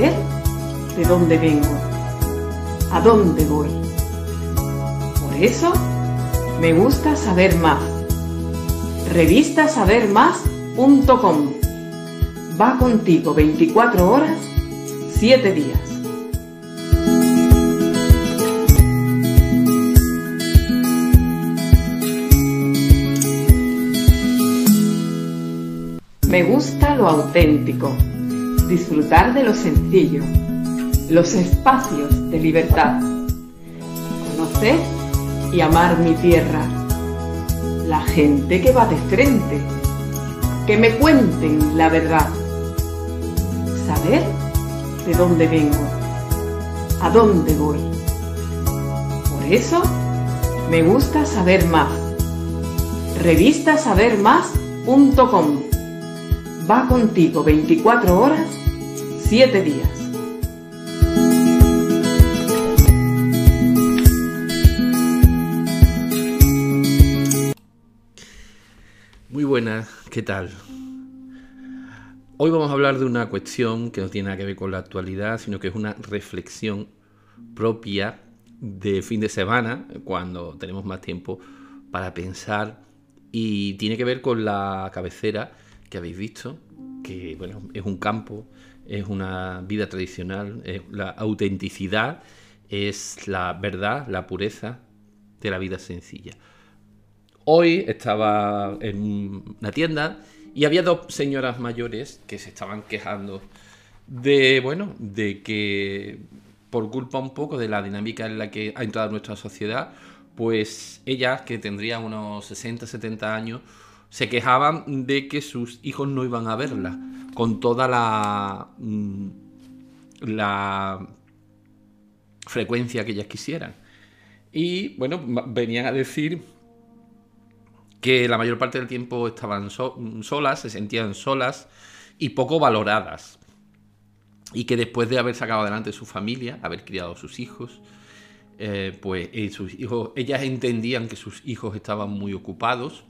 de dónde vengo, a dónde voy. Por eso me gusta saber más. Revista Sabermás.com va contigo 24 horas, 7 días. Me gusta lo auténtico, disfrutar de lo sencillo, los espacios de libertad, conocer y amar mi tierra, la gente que va de frente, que me cuenten la verdad, saber de dónde vengo, a dónde voy. Por eso me gusta saber más. Revista Sabermás.com va contigo 24 horas, 7 días. Muy buenas, ¿qué tal? Hoy vamos a hablar de una cuestión que no tiene nada que ver con la actualidad, sino que es una reflexión propia de fin de semana, cuando tenemos más tiempo para pensar, y tiene que ver con la cabecera que habéis visto, que bueno, es un campo, es una vida tradicional, la autenticidad, es la verdad, la pureza de la vida sencilla. Hoy estaba en una tienda y había dos señoras mayores que se estaban quejando de, bueno, de que por culpa un poco de la dinámica en la que ha entrado nuestra sociedad, pues ellas, que tendrían unos 60, 70 años, se quejaban de que sus hijos no iban a verla, con toda la, mm, la frecuencia que ellas quisieran. Y bueno, venían a decir que la mayor parte del tiempo estaban solas, se sentían solas y poco valoradas. Y que después de haber sacado adelante su familia, haber criado a sus hijos, eh, pues eh, sus hijos, ellas entendían que sus hijos estaban muy ocupados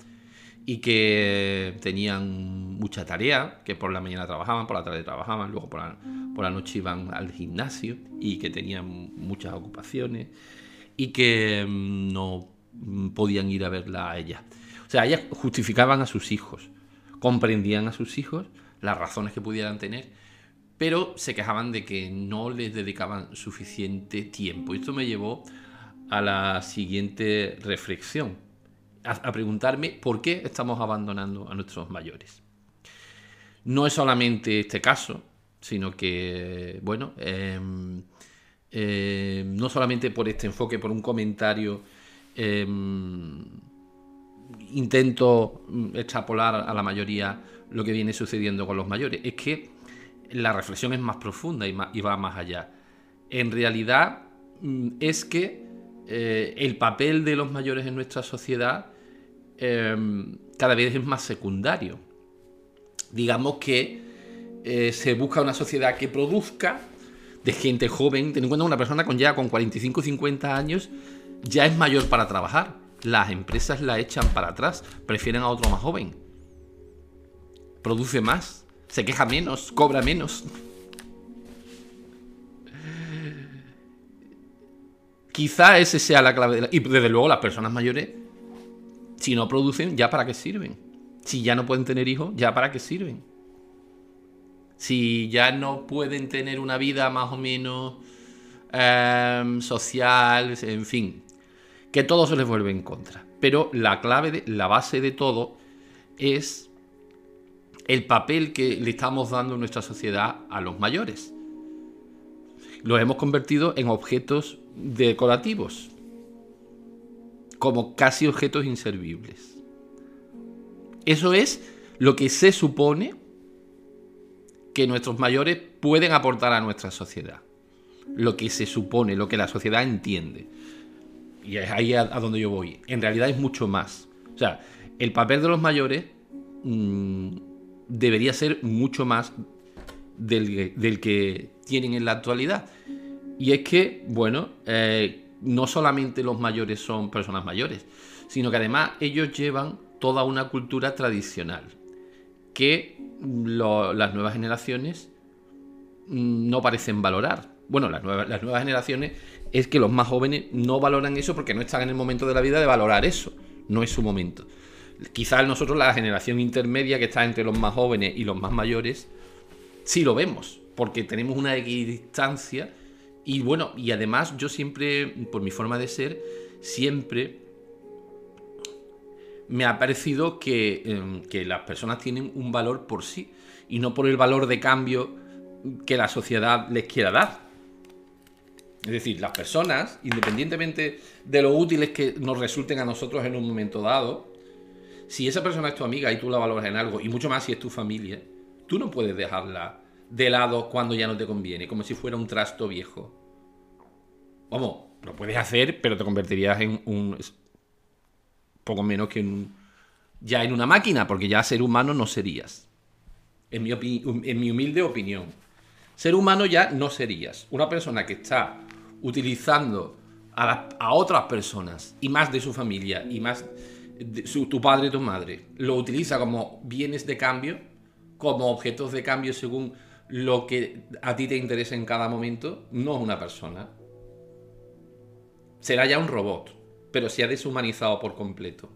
y que tenían mucha tarea, que por la mañana trabajaban, por la tarde trabajaban, luego por la, por la noche iban al gimnasio y que tenían muchas ocupaciones y que mm, no podían ir a verla a ella. O sea, ellas justificaban a sus hijos, comprendían a sus hijos las razones que pudieran tener, pero se quejaban de que no les dedicaban suficiente tiempo. Esto me llevó a la siguiente reflexión a, preguntarme por qué estamos abandonando a nuestros mayores. No es solamente este caso, sino que, bueno, em, em, no solamente por este enfoque, por un comentario, em, intento extrapolar a la mayoría lo que viene sucediendo con los mayores. Es que la reflexión es más profunda y, va más allá. En realidad mm, es que eh, el papel de los mayores en nuestra sociedad Em, cada vez es más secundario. Digamos que eh, se busca una sociedad que produzca de gente joven, ten en cuenta una persona con ya con 45 50 años ya es mayor para trabajar. Las empresas la echan para atrás, prefieren a otro más joven. Produce más, se queja menos, cobra menos. Quizá ese sea la clave. Y desde luego las personas mayores si no producen, ¿ya para qué sirven? Si ya no pueden tener hijos, ¿ya para qué sirven? Si ya no pueden tener una vida más o menos em, social, en fin, que todo se les vuelve en contra. Pero la clave, de, la base de todo es el papel que le estamos dando en nuestra sociedad a los mayores. Los hemos convertido en objetos decorativos como casi objetos inservibles. Eso es lo que se supone que nuestros mayores pueden aportar a nuestra sociedad. Lo que se supone, lo que la sociedad entiende. Y es ahí a, donde yo voy. En realidad es mucho más. O sea, el papel de los mayores mm, debería ser mucho más del, del, que tienen en la actualidad. Y es que, bueno, eh, no solamente los mayores son personas mayores, sino que además ellos llevan toda una cultura tradicional que las nuevas generaciones mm, no parecen valorar. Bueno, las nuevas, las nuevas generaciones es que los más jóvenes no valoran eso porque no están en el momento de la vida de valorar eso. No es su momento. Quizás nosotros, la generación intermedia que está entre los más jóvenes y los más mayores, sí lo vemos, porque tenemos una equidistancia. Y bueno, y además yo siempre, por mi forma de ser, siempre me ha parecido que, em, que, las personas tienen un valor por sí y no por el valor de cambio que la sociedad les quiera dar. Es decir, las personas, independientemente de lo útiles que nos resulten a nosotros en un momento dado, si esa persona es tu amiga y tú la valoras en algo, y mucho más si es tu familia, tú no puedes dejarla de lado cuando ya no te conviene, como si fuera un trasto viejo. Vamos, lo puedes hacer, pero te convertirías en un poco menos que en, ya en una máquina, porque ya ser humano no serías. En mi, en mi humilde opinión. Ser humano ya no serías. Una persona que está utilizando a, otras personas y más de su familia y más de su, tu padre tu madre, lo utiliza como bienes de cambio, como objetos de cambio según lo que a ti te interesa en cada momento, no es una persona. Será ya un robot pero se ha deshumanizado por completo.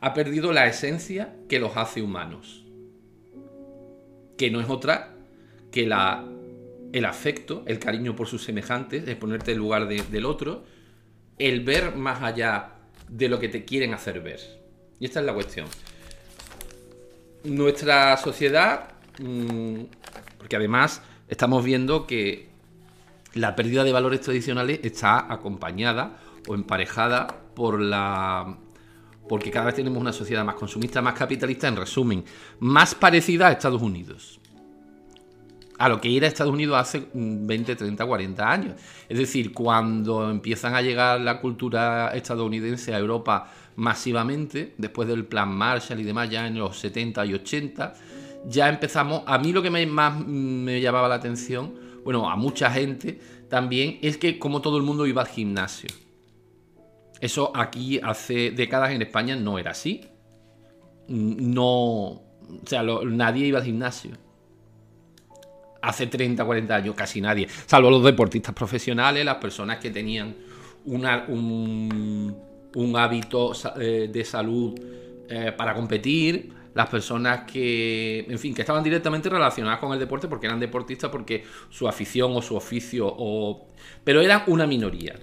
Ha perdido la esencia que los hace humanos, que no es otra que la, el afecto, el cariño por sus semejantes, es ponerte en lugar del otro, el ver más allá de lo que te quieren hacer ver. Y esta es la cuestión. Nuestra sociedad, mm, porque además estamos viendo que la pérdida de valores tradicionales está acompañada o emparejada por la porque cada vez tenemos una sociedad más consumista, más capitalista, en resumen, más parecida a Estados Unidos. A lo que era Estados Unidos hace 20, 30, 40 años. Es decir, cuando empiezan a llegar la cultura estadounidense a Europa masivamente, después del plan Marshall y demás, ya en los 70 y 80, ya empezamos. A mí lo que más me llamaba la atención, bueno, a mucha gente también, es que como todo el mundo iba al gimnasio. Eso aquí hace décadas en España no era así. No. O sea, nadie iba al gimnasio. Hace 30, 40 años casi nadie. Salvo los deportistas profesionales, las personas que tenían un, hábito eh, de salud eh, para competir, las personas que, en fin, que estaban directamente relacionadas con el deporte porque eran deportistas, porque su afición o su oficio, o... pero eran una minoría.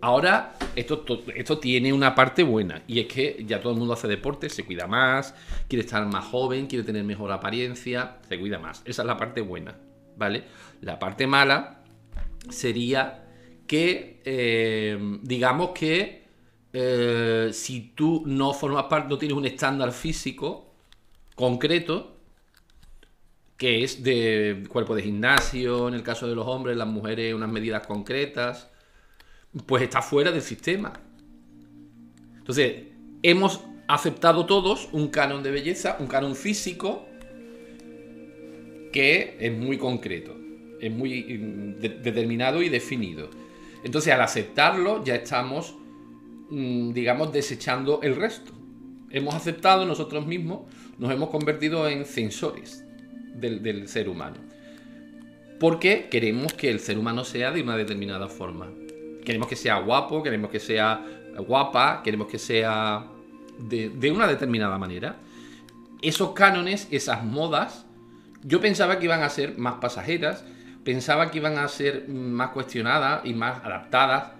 Ahora, esto, esto tiene una parte buena y es que ya todo el mundo hace deporte, se cuida más, quiere estar más joven, quiere tener mejor apariencia, se cuida más. Esa es la parte buena, ¿vale? La parte mala sería que, eh, digamos que eh, si tú no formas parte, no tienes un estándar físico concreto, que es de cuerpo de gimnasio, en el caso de los hombres, las mujeres unas medidas concretas, pues está fuera del sistema. Entonces, hemos aceptado todos un canon de belleza, un canon físico, que es muy concreto, es muy mm, determinado y definido. Entonces, al aceptarlo, ya estamos, digamos, desechando el resto. Hemos aceptado nosotros mismos, nos hemos convertido en censores del, del ser humano. Porque queremos que el ser humano sea de una determinada forma queremos que sea guapo, queremos que sea guapa, queremos que sea de, una determinada manera. Esos cánones, esas modas, yo pensaba que iban a ser más pasajeras, pensaba que iban a ser más cuestionadas y más adaptadas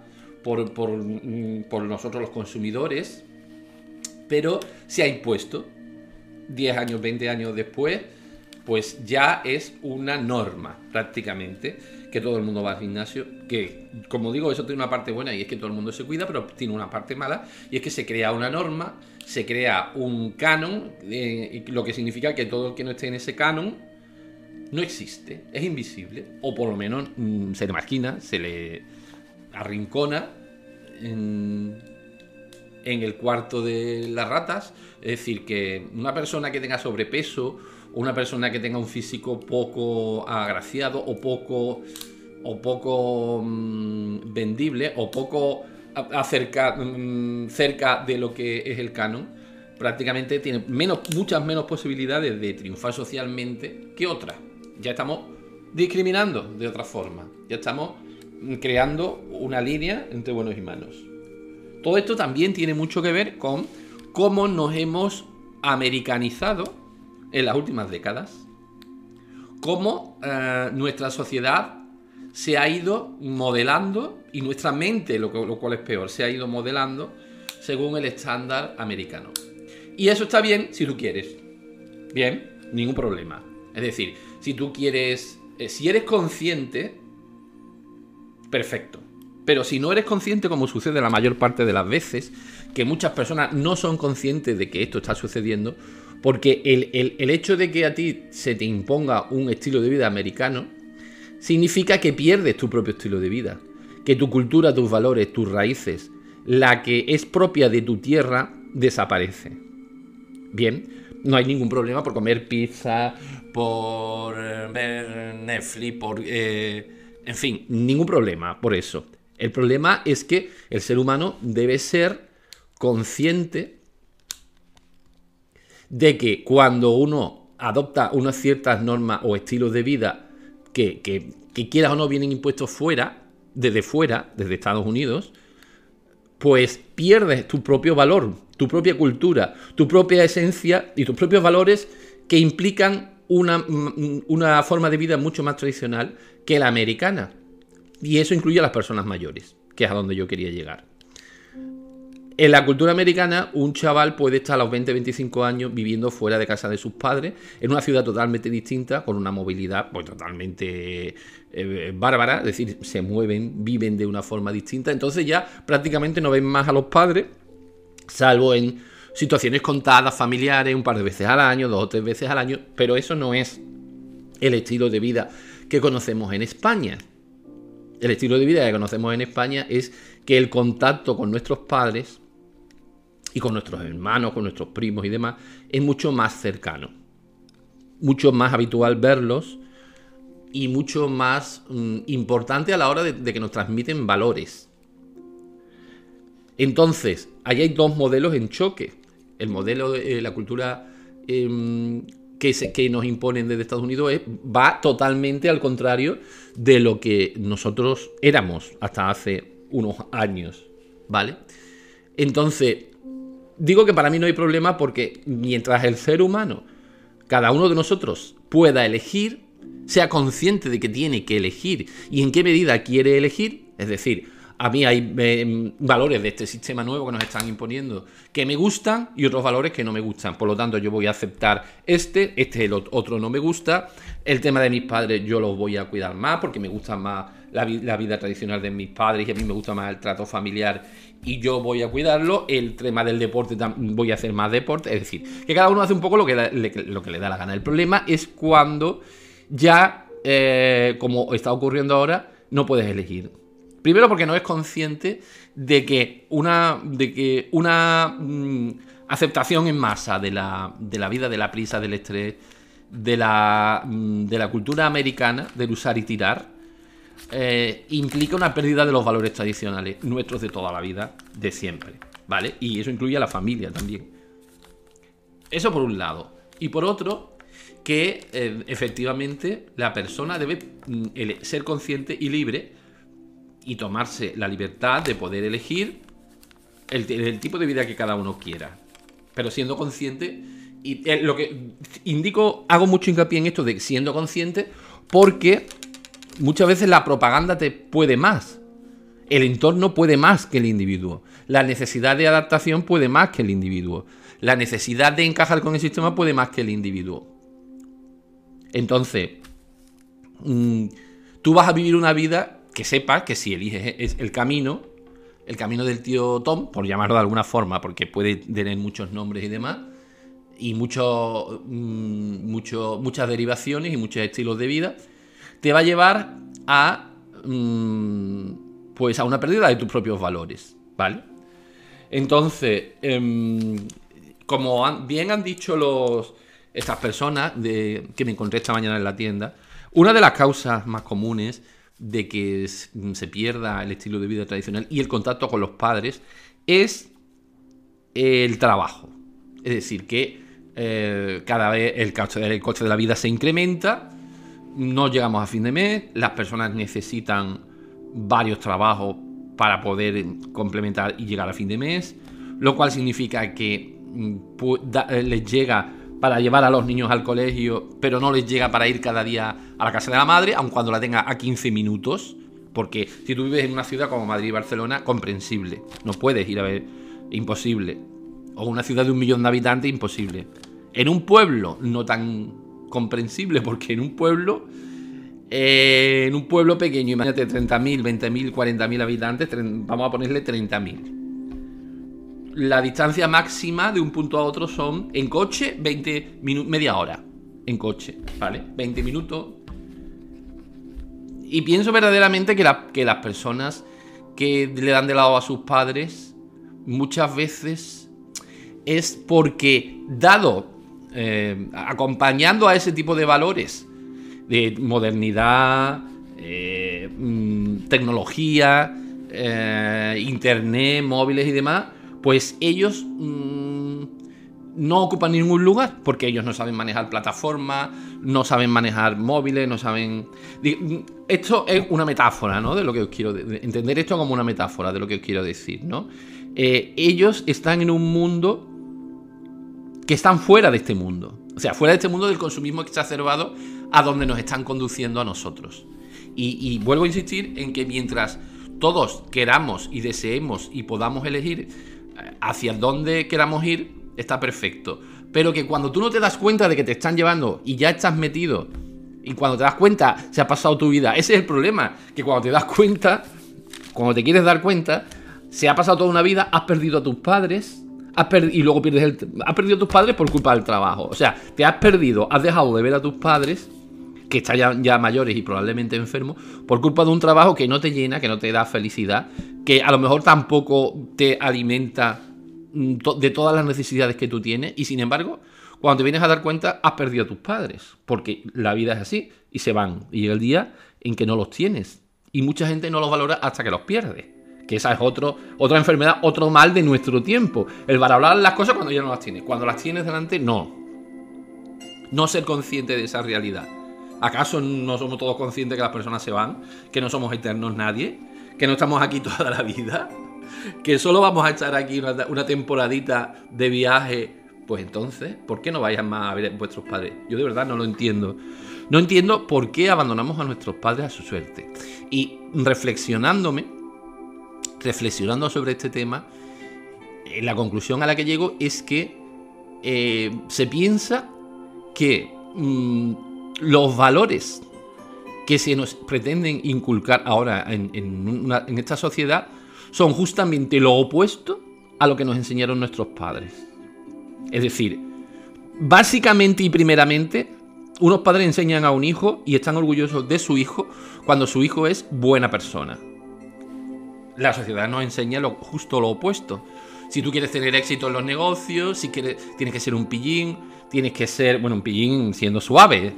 por, por, mm, por nosotros los consumidores, pero se ha impuesto. 10 años, 20 años después, pues ya es una norma prácticamente que todo el mundo va al gimnasio, que como digo, eso tiene una parte buena y es que todo el mundo se cuida, pero tiene una parte mala y es que se crea una norma, se crea un canon, eh, lo que significa que todo el que no esté en ese canon no existe, es invisible, o por lo menos mm, se le marquina, se le arrincona en, en el cuarto de las ratas, es decir, que una persona que tenga sobrepeso una persona que tenga un físico poco agraciado o poco o poco mm, vendible o poco acerca, mm, cerca de lo que es el canon, prácticamente tiene muchas menos posibilidades de triunfar socialmente que otras. Ya estamos discriminando de otra forma. Ya estamos creando una línea entre buenos y malos. Todo esto también tiene mucho que ver con cómo nos hemos americanizado en las últimas décadas. Cómo eh, nuestra sociedad se ha ido modelando y nuestra mente, lo, cual es peor, se ha ido modelando según el estándar americano. Y eso está bien si tú quieres. Bien, ningún problema. Es decir, si tú quieres, eh, si eres consciente, perfecto. Pero si no eres consciente, como sucede la mayor parte de las veces, que muchas personas no son conscientes de que esto está sucediendo, porque el, hecho de que a ti se te imponga un estilo de vida americano, significa que pierdes tu propio estilo de vida, que tu cultura, tus valores, tus raíces, la que es propia de tu tierra, desaparece. Bien, no hay ningún problema por comer pizza, por eh, ver Netflix, por... Eh, en fin, ningún problema por eso. El problema es que el ser humano debe ser consciente de que cuando uno adopta unas ciertas normas o estilos de vida que, quieras o no vienen impuestos fuera, desde fuera, desde Estados Unidos, pues pierdes tu propio valor, tu propia cultura, tu propia esencia y tus propios valores que implican una, una forma de vida mucho más tradicional que la americana. Y eso incluye a las personas mayores, que es a donde yo quería llegar. En la cultura americana, un chaval puede estar a los 20-25 años viviendo fuera de casa de sus padres, en una ciudad totalmente distinta, con una movilidad pues, totalmente eh, bárbara, es decir, se mueven, viven de una forma distinta. Entonces ya prácticamente no ven más a los padres, salvo en situaciones contadas, familiares, un par de veces al año, dos o tres veces al año, pero eso no es el estilo de vida que conocemos en España. El estilo de vida que conocemos en España es que el contacto con nuestros padres y con nuestros hermanos, con nuestros primos y demás, es mucho más cercano. Mucho más habitual verlos y mucho más mm, importante a la hora de, que nos transmiten valores. Entonces, ahí hay dos modelos en choque. El modelo de la cultura em, que, nos imponen desde Estados Unidos va totalmente al contrario de lo que nosotros éramos hasta hace unos años. ¿Vale? Entonces, digo que para mí no hay problema porque mientras el ser humano, cada uno de nosotros, pueda elegir, sea consciente de que tiene que elegir y en qué medida quiere elegir, es decir, a mí hay em, valores de este sistema nuevo que nos están imponiendo que me gustan y otros valores que no me gustan. Por lo tanto, yo voy a aceptar este, este el otro no me gusta. El tema de mis padres yo los voy a cuidar más porque me gusta más la, vida tradicional de mis padres y a mí me gusta más el trato familiar y yo voy a cuidarlo. El tema del deporte voy a hacer más deporte. Es decir, que cada uno hace un poco lo que, le, lo que le da la gana. El problema es cuando ya, eh, como está ocurriendo ahora, no puedes elegir. Primero porque no es consciente de que una, de que una mm, aceptación en masa de la, de la vida, de la prisa, del estrés, de la, mm, de la cultura americana, del usar y tirar, eh, implica una pérdida de los valores tradicionales, nuestros de toda la vida, de siempre, ¿vale? Y eso incluye a la familia también. Eso por un lado. Y por otro, que eh, efectivamente la persona debe mm, ser consciente y libre y tomarse la libertad de poder elegir el, tipo de vida que cada uno quiera. Pero siendo consciente, y eh, lo que indico, hago mucho hincapié en esto de siendo consciente, porque muchas veces la propaganda te puede más. El entorno puede más que el individuo. La necesidad de adaptación puede más que el individuo. La necesidad de encajar con el sistema puede más que el individuo. Entonces, mm, tú vas a vivir una vida que sepas que si eliges el camino, el camino del tío Tom, por llamarlo de alguna forma, porque puede tener muchos nombres y demás, y mucho, mm, mucho, muchas derivaciones y muchos estilos de vida, te va a llevar a, mm, pues a una pérdida de tus propios valores, ¿vale? Entonces, em, como bien han dicho los, estas personas de, que me encontré esta mañana en la tienda, una de las causas más comunes de que se pierda el estilo de vida tradicional y el contacto con los padres es el trabajo. Es decir, que eh, cada vez el coste, el coste de la vida se incrementa no llegamos a fin de mes, las personas necesitan varios trabajos para poder complementar y llegar a fin de mes, lo cual significa que mm, eh, les llega para llevar a los niños al colegio, pero no les llega para ir cada día a la casa de la madre, aun cuando la tenga a 15 minutos, porque si tú vives en una ciudad como Madrid y Barcelona, comprensible, no puedes ir a ver, imposible, o una ciudad de un millón de habitantes, imposible. En un pueblo no tan comprensible, porque en un pueblo eh, en un pueblo pequeño, imagínate 30.000, 20.000, 40.000 habitantes, vamos a ponerle 30.000. La distancia máxima de un punto a otro son en coche 20 minutos, media hora. En coche, ¿vale? 20 minutos. Y pienso verdaderamente que, que las personas que le dan de lado a sus padres muchas veces es porque, dado, eh, acompañando a ese tipo de valores, de modernidad, eh, mm, tecnología, eh, internet, móviles y demás, pues ellos mm, no ocupan ningún lugar porque ellos no saben manejar plataformas, no saben manejar móviles, no saben... Esto es una metáfora, ¿no? De lo que os quiero... Entender esto como una metáfora de lo que os quiero decir, ¿no? Eh, ellos están en un mundo que están fuera de este mundo. O sea, fuera de este mundo del consumismo exacerbado a donde nos están conduciendo a nosotros. Y, vuelvo a insistir en que mientras todos queramos y deseemos y podamos elegir hacia dónde queramos ir, está perfecto. Pero que cuando tú no te das cuenta de que te están llevando y ya estás metido, y cuando te das cuenta se ha pasado tu vida, ese es el problema, que cuando te das cuenta, cuando te quieres dar cuenta, se ha pasado toda una vida, has perdido a tus padres, has y luego pierdes el, has perdido a tus padres por culpa del trabajo. O sea, te has perdido, has dejado de ver a tus padres que están ya, mayores y probablemente enfermos, por culpa de un trabajo que no te llena, que no te da felicidad, que a lo mejor tampoco te alimenta mm, de todas las necesidades que tú tienes, y sin embargo, cuando te vienes a dar cuenta, has perdido a tus padres, porque la vida es así, y se van, y llega el día en que no los tienes, y mucha gente no los valora hasta que los pierde. Que esa es otro, otra enfermedad, otro mal de nuestro tiempo. El valorar las cosas cuando ya no las tienes. Cuando las tienes delante, no. No ser consciente de esa realidad. ¿Acaso no somos todos conscientes que las personas se van? ¿Que no somos eternos nadie? ¿Que no estamos aquí toda la vida? ¿Que solo vamos a estar aquí una, temporadita de viaje? Pues entonces, ¿por qué no vayan más a ver a vuestros padres? Yo de verdad no lo entiendo. No entiendo por qué abandonamos a nuestros padres a su suerte. Y reflexionándome, reflexionando sobre este tema, eh, la conclusión a la que llego es que eh, se piensa que mm, los valores que se nos pretenden inculcar ahora en, esta sociedad son justamente lo opuesto a lo que nos enseñaron nuestros padres. Es decir, básicamente y primeramente, unos padres enseñan a un hijo y están orgullosos de su hijo cuando su hijo es buena persona. La sociedad nos enseña lo, justo lo opuesto. Si tú quieres tener éxito en los negocios, si quieres, tienes que ser un pillín, tienes que ser, bueno, un pillín siendo suave,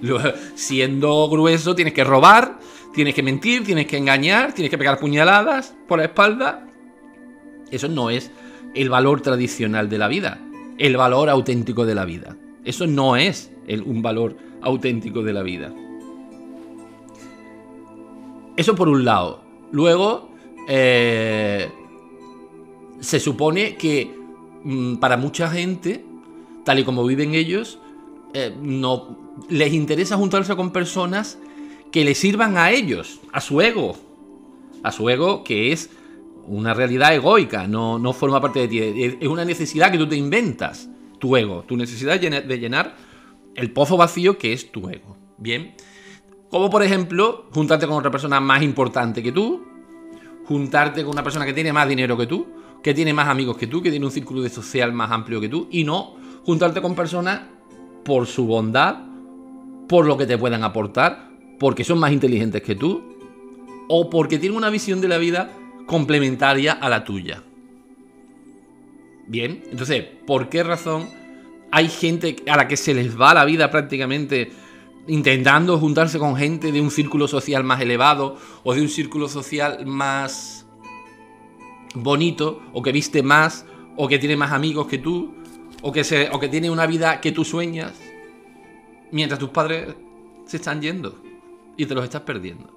siendo grueso tienes que robar, tienes que mentir, tienes que engañar, tienes que pegar puñaladas por la espalda. Eso no es el valor tradicional de la vida, el valor auténtico de la vida. Eso no es un valor auténtico de la vida. Eso por un lado. Luego, eh, se supone que mm, para mucha gente tal y como viven ellos, eh, no les interesa juntarse con personas que les sirvan a ellos, a su ego. A su ego que es una realidad egoica, no, no forma parte de ti. Es una necesidad que tú te inventas, tu ego. Tu necesidad de llenar el pozo vacío que es tu ego. Bien. Como por ejemplo, juntarte con otra persona más importante que tú, juntarte con una persona que tiene más dinero que tú, que tiene más amigos que tú, que tiene un círculo de social más amplio que tú, y no juntarte con personas por su bondad, por lo que te puedan aportar, porque son más inteligentes que tú, o porque tienen una visión de la vida complementaria a la tuya. Bien, entonces, ¿por qué razón hay gente a la que se les va la vida prácticamente intentando juntarse con gente de un círculo social más elevado o de un círculo social más bonito o que viste más o que tiene más amigos que tú o que, se, o que tiene una vida que tú sueñas mientras tus padres se están yendo. y te los estás perdiendo.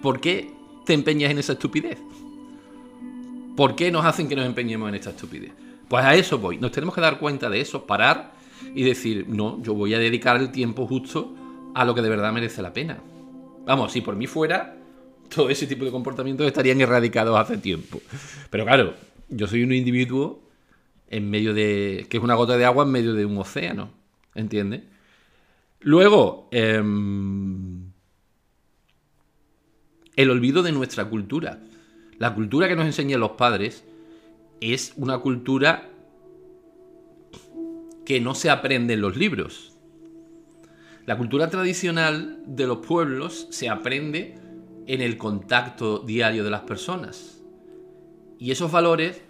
¿Por qué te empeñas en esa estupidez? ¿Por qué nos hacen que nos empeñemos en esta estupidez? Pues a eso voy. Nos tenemos que dar cuenta de eso, parar y decir, no, yo voy a dedicar el tiempo justo a lo que de verdad merece la pena. Vamos, si por mí fuera, todo ese tipo de comportamientos estarían erradicados hace tiempo. Pero claro, yo soy un individuo en medio de. que es una gota de agua en medio de un océano. ¿Entiendes? Luego, em, el olvido de nuestra cultura. La cultura que nos enseñan los padres es una cultura que no se aprende en los libros. La cultura tradicional de los pueblos se aprende en el contacto diario de las personas. Y esos valores,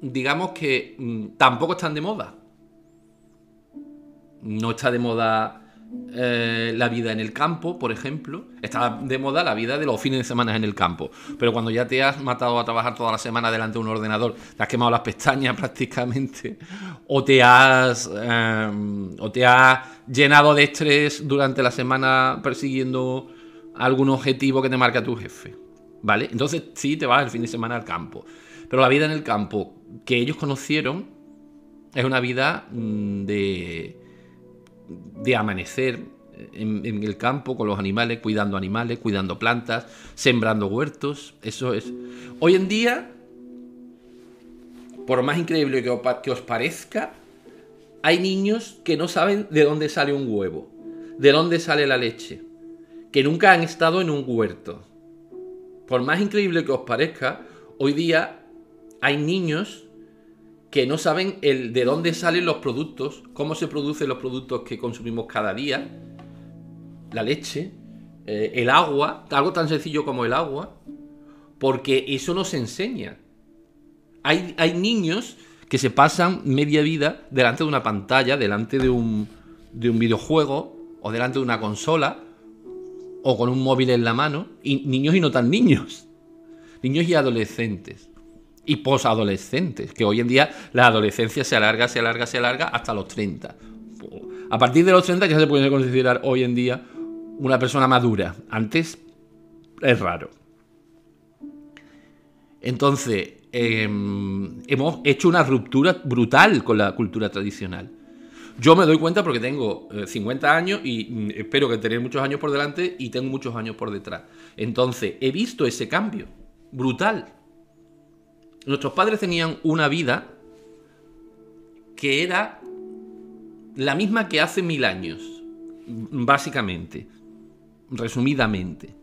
digamos que mm, tampoco están de moda. No está de moda eh, la vida en el campo, por ejemplo. Está de moda la vida de los fines de semana en el campo. Pero cuando ya te has matado a trabajar toda la semana delante de un ordenador, te has quemado las pestañas prácticamente, o te has, eh, o te has llenado de estrés durante la semana persiguiendo algún objetivo que te marca tu jefe. ¿Vale? Entonces sí te vas el fin de semana al campo. Pero la vida en el campo que ellos conocieron es una vida mm, de, de amanecer en, el campo con los animales, cuidando animales, cuidando plantas, sembrando huertos. Eso es. Hoy en día, por más increíble que os parezca, hay niños que no saben de dónde sale un huevo, de dónde sale la leche que nunca han estado en un huerto. Por más increíble que os parezca, hoy día hay niños que no saben el, de dónde salen los productos, cómo se producen los productos que consumimos cada día, la leche, eh, el agua, algo tan sencillo como el agua, porque eso no se enseña. Hay, hay niños que se pasan media vida delante de una pantalla, delante de un, de un videojuego o delante de una consola, o con un móvil en la mano, y niños y no tan niños, niños y adolescentes, y posadolescentes, que hoy en día la adolescencia se alarga, se alarga, se alarga hasta los 30. A partir de los 30 ya se puede considerar hoy en día una persona madura. Antes es raro. Entonces, eh, hemos hecho una ruptura brutal con la cultura tradicional. Yo me doy cuenta porque tengo 50 eh, años y mm, espero que tener muchos años por delante y tengo muchos años por detrás. Entonces, he visto ese cambio brutal. Nuestros padres tenían una vida que era la misma que hace mil años, básicamente, resumidamente.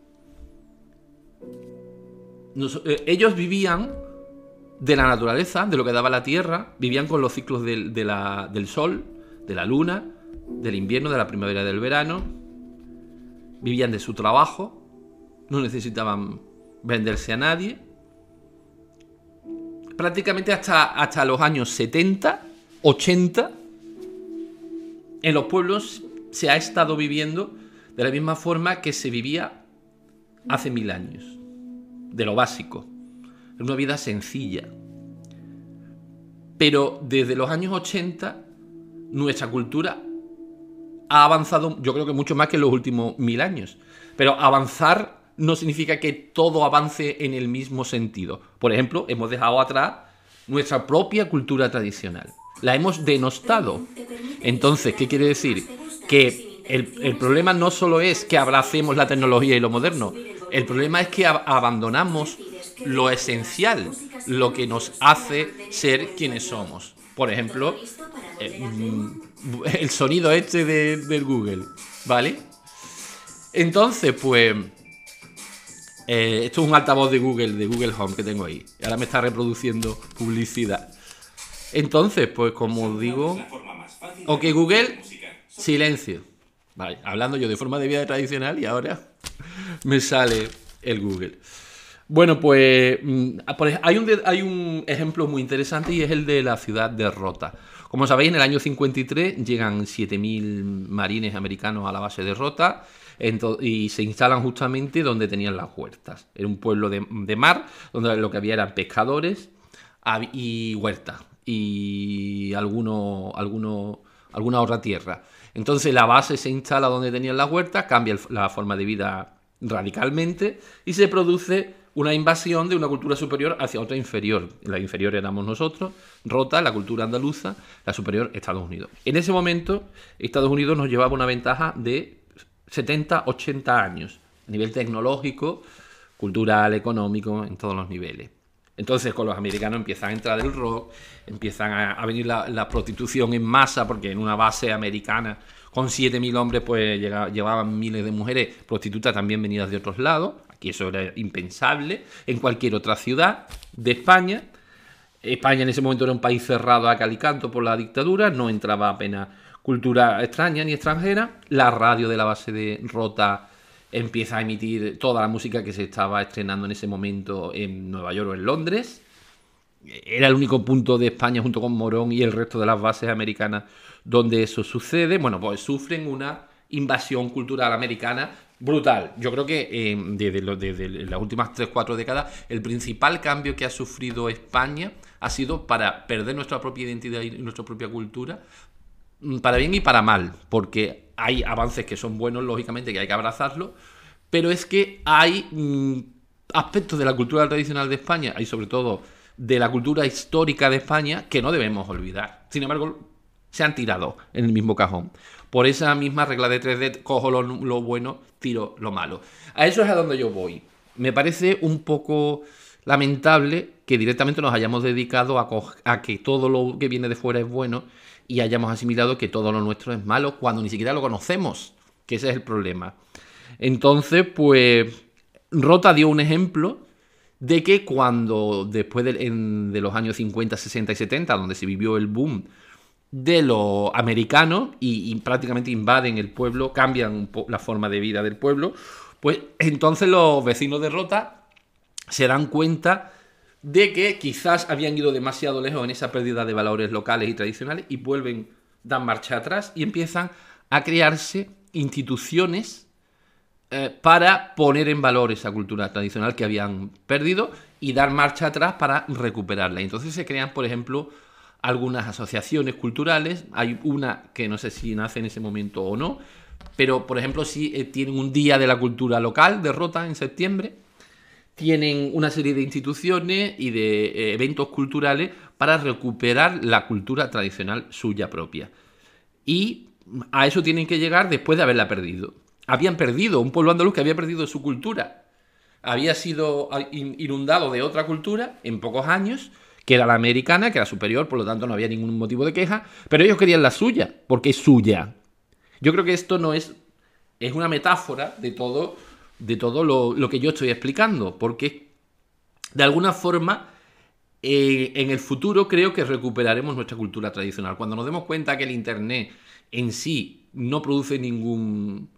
Eh, ellos vivían de la naturaleza, de lo que daba la tierra, vivían con los ciclos del, del sol, de la luna, del invierno, de la primavera, del verano. Vivían de su trabajo, no necesitaban venderse a nadie. Prácticamente hasta, hasta los años 70, 80, en los pueblos se ha estado viviendo de la misma forma que se vivía hace mil años, de lo básico, una vida sencilla. Pero desde los años 80 nuestra cultura ha avanzado, yo creo que mucho más que en los últimos mil años. Pero avanzar no significa que todo avance en el mismo sentido. Por ejemplo, hemos dejado atrás nuestra propia cultura tradicional. La hemos denostado. Entonces, ¿qué quiere decir? Que el, el problema no solo es que abracemos la tecnología y lo moderno, el problema es que abandonamos lo esencial, lo que nos hace ser quienes somos. Por ejemplo, eh, mm, el sonido este de, del Google, ¿vale? Entonces, pues... Eh, esto es un altavoz de Google, de Google Home que tengo ahí. Ahora me está reproduciendo publicidad. Entonces, pues como digo... Ok, Google, silencio. Vale, hablando yo de forma de vida tradicional y ahora me sale el Google. Bueno, pues mm, hay un, hay un ejemplo muy interesante y es el de la ciudad de Rota. Como sabéis, en el año 53 llegan 7.000 marines americanos a la base de Rota y se instalan justamente donde tenían las huertas. Era un pueblo de, mar donde lo que había eran pescadores y huertas y alguna otra tierra. Entonces la base se instala donde tenían las huertas, cambia la forma de vida radicalmente y se produce una invasión de una cultura superior hacia otra inferior. La inferior éramos nosotros, rota la cultura andaluza, la superior Estados Unidos. En ese momento, Estados Unidos nos llevaba una ventaja de 70, 80 años, a nivel tecnológico, cultural, económico, en todos los niveles. Entonces con los americanos empiezan a entrar el rock, empiezan a, venir la, prostitución en masa, porque en una base americana con 7.000 hombres pues llevaban miles de mujeres prostitutas también venidas de otros lados. Aquí eso era impensable en cualquier otra ciudad de España. España en ese momento era un país cerrado a calicanto por la dictadura, no entraba apenas cultura extraña ni extranjera. La radio de la base de Rota empieza a emitir toda la música que se estaba estrenando en ese momento en Nueva York o en Londres. Era el único punto de España junto con Morón y el resto de las bases americanas donde eso sucede. Bueno, pues sufren una invasión cultural americana brutal. Yo creo que eh, desde, las últimas 3-4 décadas el principal cambio que ha sufrido España ha sido para perder nuestra propia identidad y nuestra propia cultura, para bien y para mal, porque hay avances que son buenos, lógicamente, que hay que abrazarlos, pero es que hay mm, aspectos de la cultura tradicional de España y sobre todo de la cultura histórica de España que no debemos olvidar. Sin embargo, se han tirado en el mismo cajón. Por esa misma regla de 3D, cojo lo, bueno, tiro lo malo. A eso es a donde yo voy. Me parece un poco lamentable que directamente nos hayamos dedicado a, a que todo lo que viene de fuera es bueno y hayamos asimilado que todo lo nuestro es malo cuando ni siquiera lo conocemos, que ese es el problema. Entonces, pues, Rota dio un ejemplo de que cuando después de, los años 50, 60 y 70, donde se vivió el boom de los americanos y, prácticamente invaden el pueblo, cambian la forma de vida del pueblo, pues entonces los vecinos de Rota se dan cuenta de que quizás habían ido demasiado lejos en esa pérdida de valores locales y tradicionales y vuelven, dan marcha atrás y empiezan a crearse instituciones eh, para poner en valor esa cultura tradicional que habían perdido y dar marcha atrás para recuperarla. Entonces se crean, por ejemplo, algunas asociaciones culturales. Hay una que no sé si nace en ese momento o no, pero por ejemplo sí eh, tienen un día de la cultura local de Rota en septiembre tienen una serie de instituciones y de eh, eventos culturales para recuperar la cultura tradicional suya propia. Y a eso tienen que llegar después de haberla perdido. Habían perdido, un pueblo andaluz que había perdido su cultura. Había sido ah, inundado de otra cultura en pocos años, que era la americana, que era superior, por lo tanto no había ningún motivo de queja, pero ellos querían la suya, porque es suya. Yo creo que esto no es, es una metáfora de todo de todo lo, que yo estoy explicando, porque de alguna forma eh, en el futuro creo que recuperaremos nuestra cultura tradicional. Cuando nos demos cuenta que el Internet en sí no produce ningún...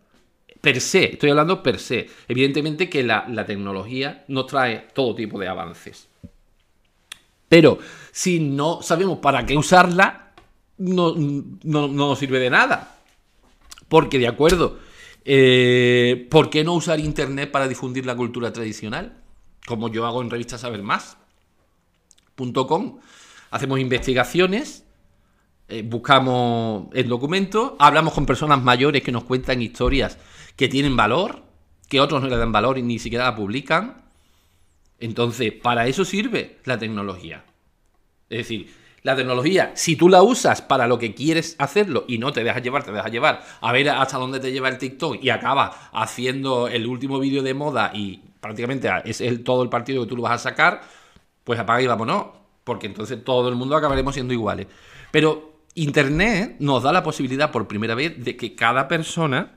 Per se, estoy hablando per se. Evidentemente que la, tecnología nos trae todo tipo de avances. Pero si no sabemos para qué usarla, no, no, nos sirve de nada. Porque de acuerdo, eh, ¿Por qué no usar Internet para difundir la cultura tradicional? Como yo hago en revista Saber Más. Hacemos investigaciones, eh, buscamos el documento, hablamos con personas mayores que nos cuentan historias que tienen valor, que otros no le dan valor y ni siquiera la publican. Entonces, para eso sirve la tecnología. Es decir, la tecnología, si tú la usas para lo que quieres hacerlo y no te dejas llevar, te dejas llevar a ver hasta dónde te lleva el TikTok y acaba haciendo el último vídeo de moda y prácticamente es el, todo el partido que tú lo vas a sacar, pues apaga y vámonos, porque entonces todo el mundo acabaremos siendo iguales. Pero Internet nos da la posibilidad por primera vez de que cada persona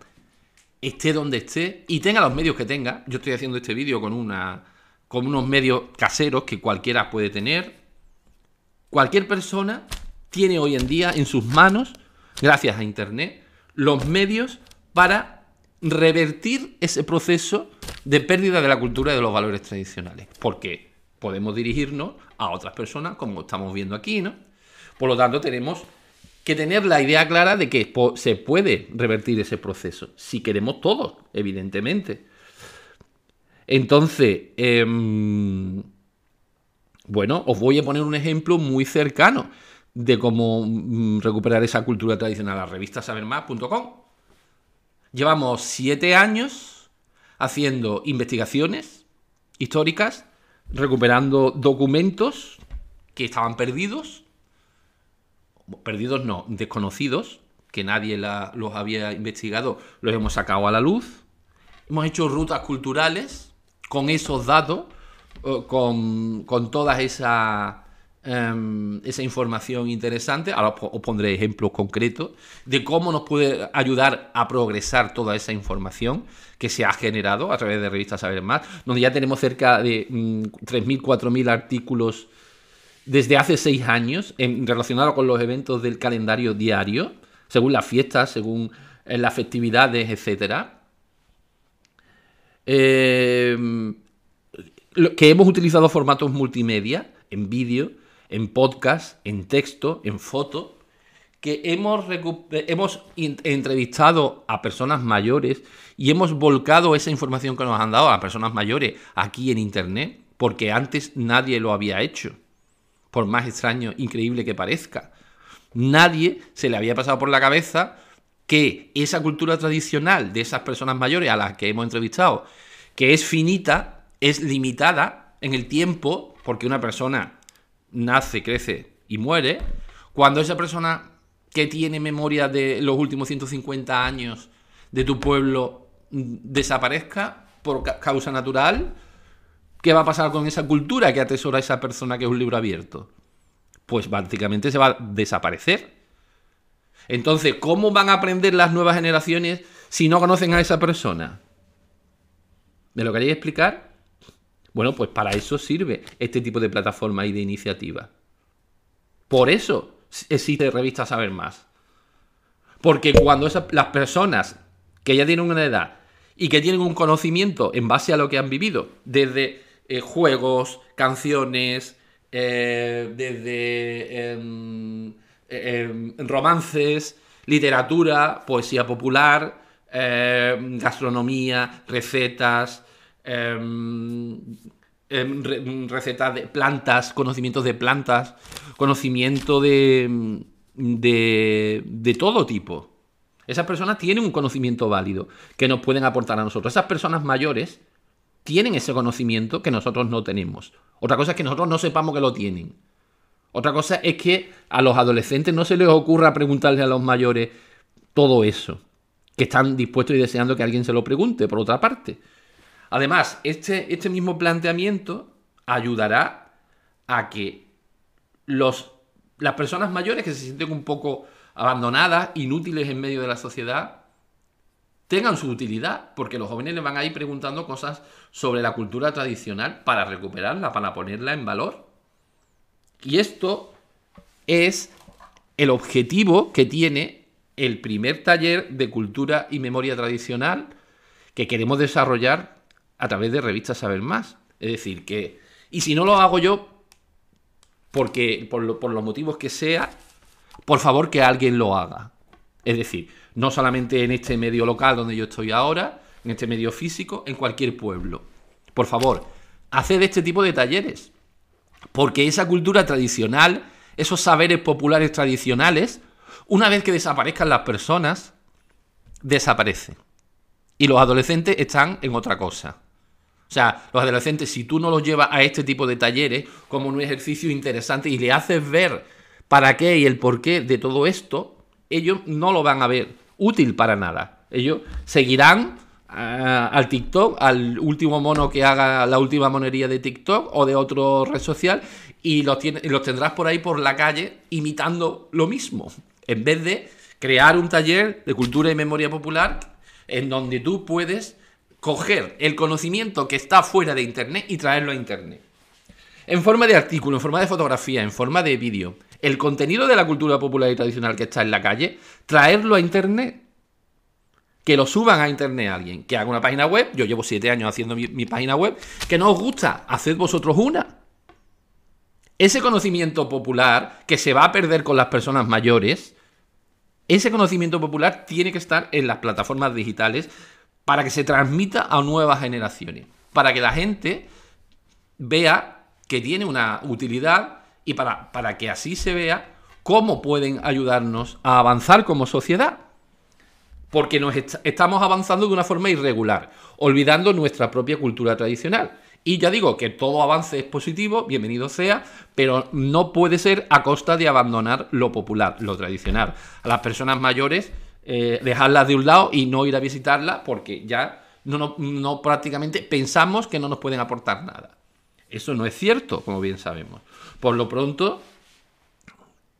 esté donde esté y tenga los medios que tenga. Yo estoy haciendo este vídeo con una con unos medios caseros que cualquiera puede tener, Cualquier persona tiene hoy en día en sus manos, gracias a Internet, los medios para revertir ese proceso de pérdida de la cultura y de los valores tradicionales. Porque podemos dirigirnos a otras personas, como estamos viendo aquí, ¿no? Por lo tanto, tenemos que tener la idea clara de que se puede revertir ese proceso, si queremos todos, evidentemente. Entonces, eh, bueno, os voy a poner un ejemplo muy cercano. de cómo mm, recuperar esa cultura tradicional a revistasabermás.com. Llevamos siete años haciendo investigaciones históricas, recuperando documentos que estaban perdidos, perdidos no, desconocidos, que nadie los había investigado, los hemos sacado a la luz. Hemos hecho rutas culturales con esos datos, con, con toda esa, em, esa información interesante. Ahora os pondré ejemplos concretos de cómo nos puede ayudar a progresar toda esa información que se ha generado a través de revistas Saber Más, donde ya tenemos cerca de 3.000, mm, 4.000 artículos desde hace seis años en, relacionados con los eventos del calendario diario, según las fiestas, según eh, las festividades, etcétera. Em, que hemos utilizado formatos multimedia, en vídeo, en podcast, en texto, en foto, que hemos, hemos entrevistado a personas mayores y hemos volcado esa información que nos han dado a personas mayores aquí en Internet, porque antes nadie lo había hecho, por más extraño, increíble que parezca. Nadie se le había pasado por la cabeza que esa cultura tradicional de esas personas mayores a las que hemos entrevistado, que es finita, es limitada en el tiempo, porque una persona nace, crece y muere, cuando esa persona que tiene memoria de los últimos 150 años de tu pueblo mm, desaparezca por causa natural, ¿qué va a pasar con esa cultura que atesora esa persona que es un libro abierto? Pues básicamente se va a desaparecer. Entonces, ¿cómo van a aprender las nuevas generaciones si no conocen a esa persona? ¿Me lo queréis explicar? Bueno, pues para eso sirve este tipo de plataforma y de iniciativa. Por eso existe Revista Saber Más. Porque cuando las personas que ya tienen una edad y que tienen un conocimiento en base a lo que han vivido, desde eh, juegos, canciones, eh, desde em, Em, romances, literatura, poesía popular, em, gastronomía, recetas, em, recetas de plantas, conocimientos de plantas, conocimiento de, de, de todo tipo. Esas personas tienen un conocimiento válido que nos pueden aportar a nosotros. Esas personas mayores tienen ese conocimiento que nosotros no tenemos. Otra cosa es que nosotros no sepamos que lo tienen. Otra cosa es que a los adolescentes no se les ocurra preguntarle a los mayores todo eso, que están dispuestos y deseando que alguien se lo pregunte, por otra parte. Además, este, este mismo planteamiento ayudará a que los, las personas mayores que se sienten un poco abandonadas, inútiles en medio de la sociedad, tengan su utilidad, porque los jóvenes les van a ir preguntando cosas sobre la cultura tradicional para recuperarla, para ponerla en valor. Y esto es el objetivo que tiene el primer taller de cultura y memoria tradicional que queremos desarrollar a través de revistas Saber Más. Es decir, que... Y si no lo hago yo, porque por, por los motivos que sea, por favor que alguien lo haga. Es decir, no solamente en este medio local donde yo estoy ahora, en este medio físico, en cualquier pueblo. Por favor, haced este tipo de talleres. Porque esa cultura tradicional, esos saberes populares tradicionales, una vez que desaparezcan las personas, desaparecen. Y los adolescentes están en otra cosa. O sea, los adolescentes, si tú no los llevas a este tipo de talleres como un ejercicio interesante y le haces ver para qué y el porqué de todo esto, ellos no lo van a ver útil para nada. Ellos seguirán al TikTok, al último mono que haga la última monería de TikTok o de otro red social y los tendrás por ahí por la calle imitando lo mismo, en vez de crear un taller de cultura y memoria popular en donde tú puedes coger el conocimiento que está fuera de Internet y traerlo a Internet. En forma de artículo, en forma de fotografía, en forma de vídeo. El contenido de la cultura popular y tradicional que está en la calle, traerlo a Internet que lo suban a internet a alguien, que haga una página web. Yo llevo siete años haciendo mi, página web. Que no os gusta, haced vosotros una. Ese conocimiento popular que se va a perder con las personas mayores, ese conocimiento popular tiene que estar en las plataformas digitales para que se transmita a nuevas generaciones, para que la gente vea que tiene una utilidad y para, para que así se vea cómo pueden ayudarnos a avanzar como sociedad. Porque nos estamos avanzando de una forma irregular, olvidando nuestra propia cultura tradicional. Y ya digo que todo avance es positivo, bienvenido sea, pero no puede ser a costa de abandonar lo popular, lo tradicional. A las personas mayores, eh, dejarlas de un lado y no ir a visitarlas porque ya no, no, prácticamente pensamos que no nos pueden aportar nada. Eso no es cierto, como bien sabemos. Por lo pronto,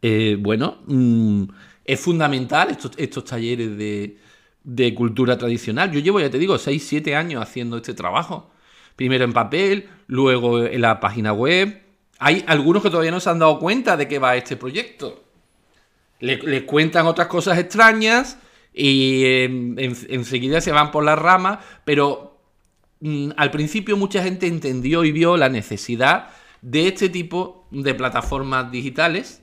eh, bueno, mm, es fundamental estos, estos talleres de, de cultura tradicional. Yo llevo, ya te digo, 6, 7 años haciendo este trabajo primero en papel, luego en la página web. Hay algunos que todavía no se han dado cuenta de qué va este proyecto. Les, cuentan otras cosas extrañas y enseguida se van por las ramas, pero mm, al principio mucha gente entendió y vio la necesidad de este tipo de plataformas digitales,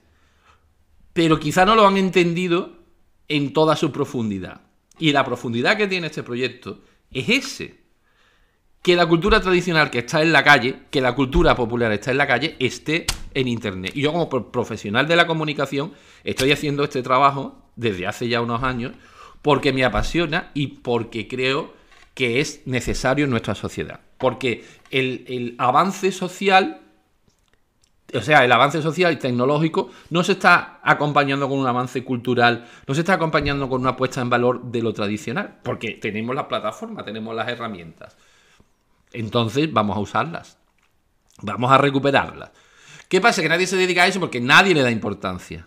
pero quizá no lo han entendido en toda su profundidad. Y la profundidad que tiene este proyecto es ese que la cultura tradicional que está en la calle, que la cultura popular está en la calle, esté en Internet. Y yo como profesional de la comunicación estoy haciendo este trabajo desde hace ya unos años porque me apasiona y porque creo que es necesario en nuestra sociedad. Porque el, el avance social, o sea, el avance social y tecnológico no se está acompañando con un avance cultural, no se está acompañando con una puesta en valor de lo tradicional, porque tenemos la plataforma, tenemos las herramientas. Entonces vamos a usarlas. Vamos a recuperarlas. ¿Qué pasa? Que nadie se dedica a eso porque nadie le da importancia.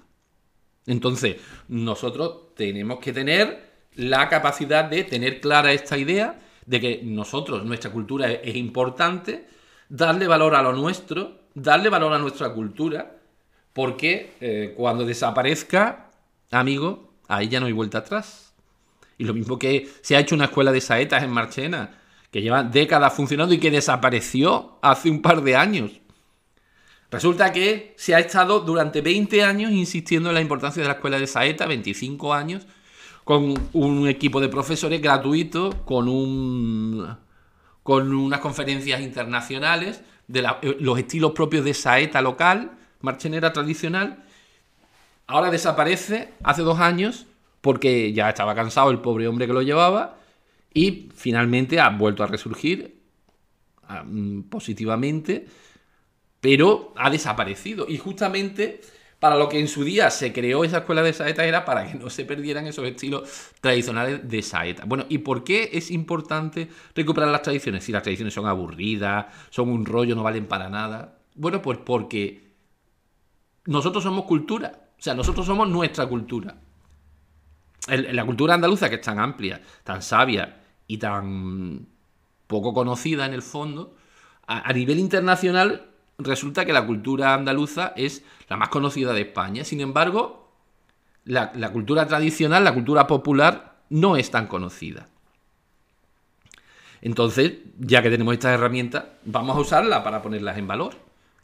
Entonces, nosotros tenemos que tener la capacidad de tener clara esta idea de que nosotros, nuestra cultura es, importante, darle valor a lo nuestro, darle valor a nuestra cultura, porque eh, cuando desaparezca, amigo, ahí ya no hay vuelta atrás. Y lo mismo que se ha hecho una escuela de saetas en Marchena, que lleva décadas funcionando y que desapareció hace un par de años. Resulta que se ha estado durante 20 años insistiendo en la importancia de la escuela de Saeta, 25 años, con un equipo de profesores gratuito, con, un, con unas conferencias internacionales de los estilos propios de Saeta local, marchenera tradicional. Ahora desaparece hace dos años porque ya estaba cansado el pobre hombre que lo llevaba y finalmente ha vuelto a resurgir mm, positivamente, pero ha desaparecido. Y justamente para lo que en su día se creó esa escuela de saeta era para que no se perdieran esos estilos tradicionales de saeta. Bueno, ¿y por qué es importante recuperar las tradiciones? Si las tradiciones son aburridas, son un rollo, no valen para nada. Bueno, pues porque nosotros somos cultura, o sea, nosotros somos nuestra cultura. La cultura andaluza, que es tan amplia, tan sabia y tan poco conocida en el fondo, a, nivel internacional resulta que la cultura andaluza es la más conocida de España. Sin embargo, la, cultura tradicional, la cultura popular, no es tan conocida. Entonces, ya que tenemos estas herramientas, vamos a usarlas para ponerlas en valor.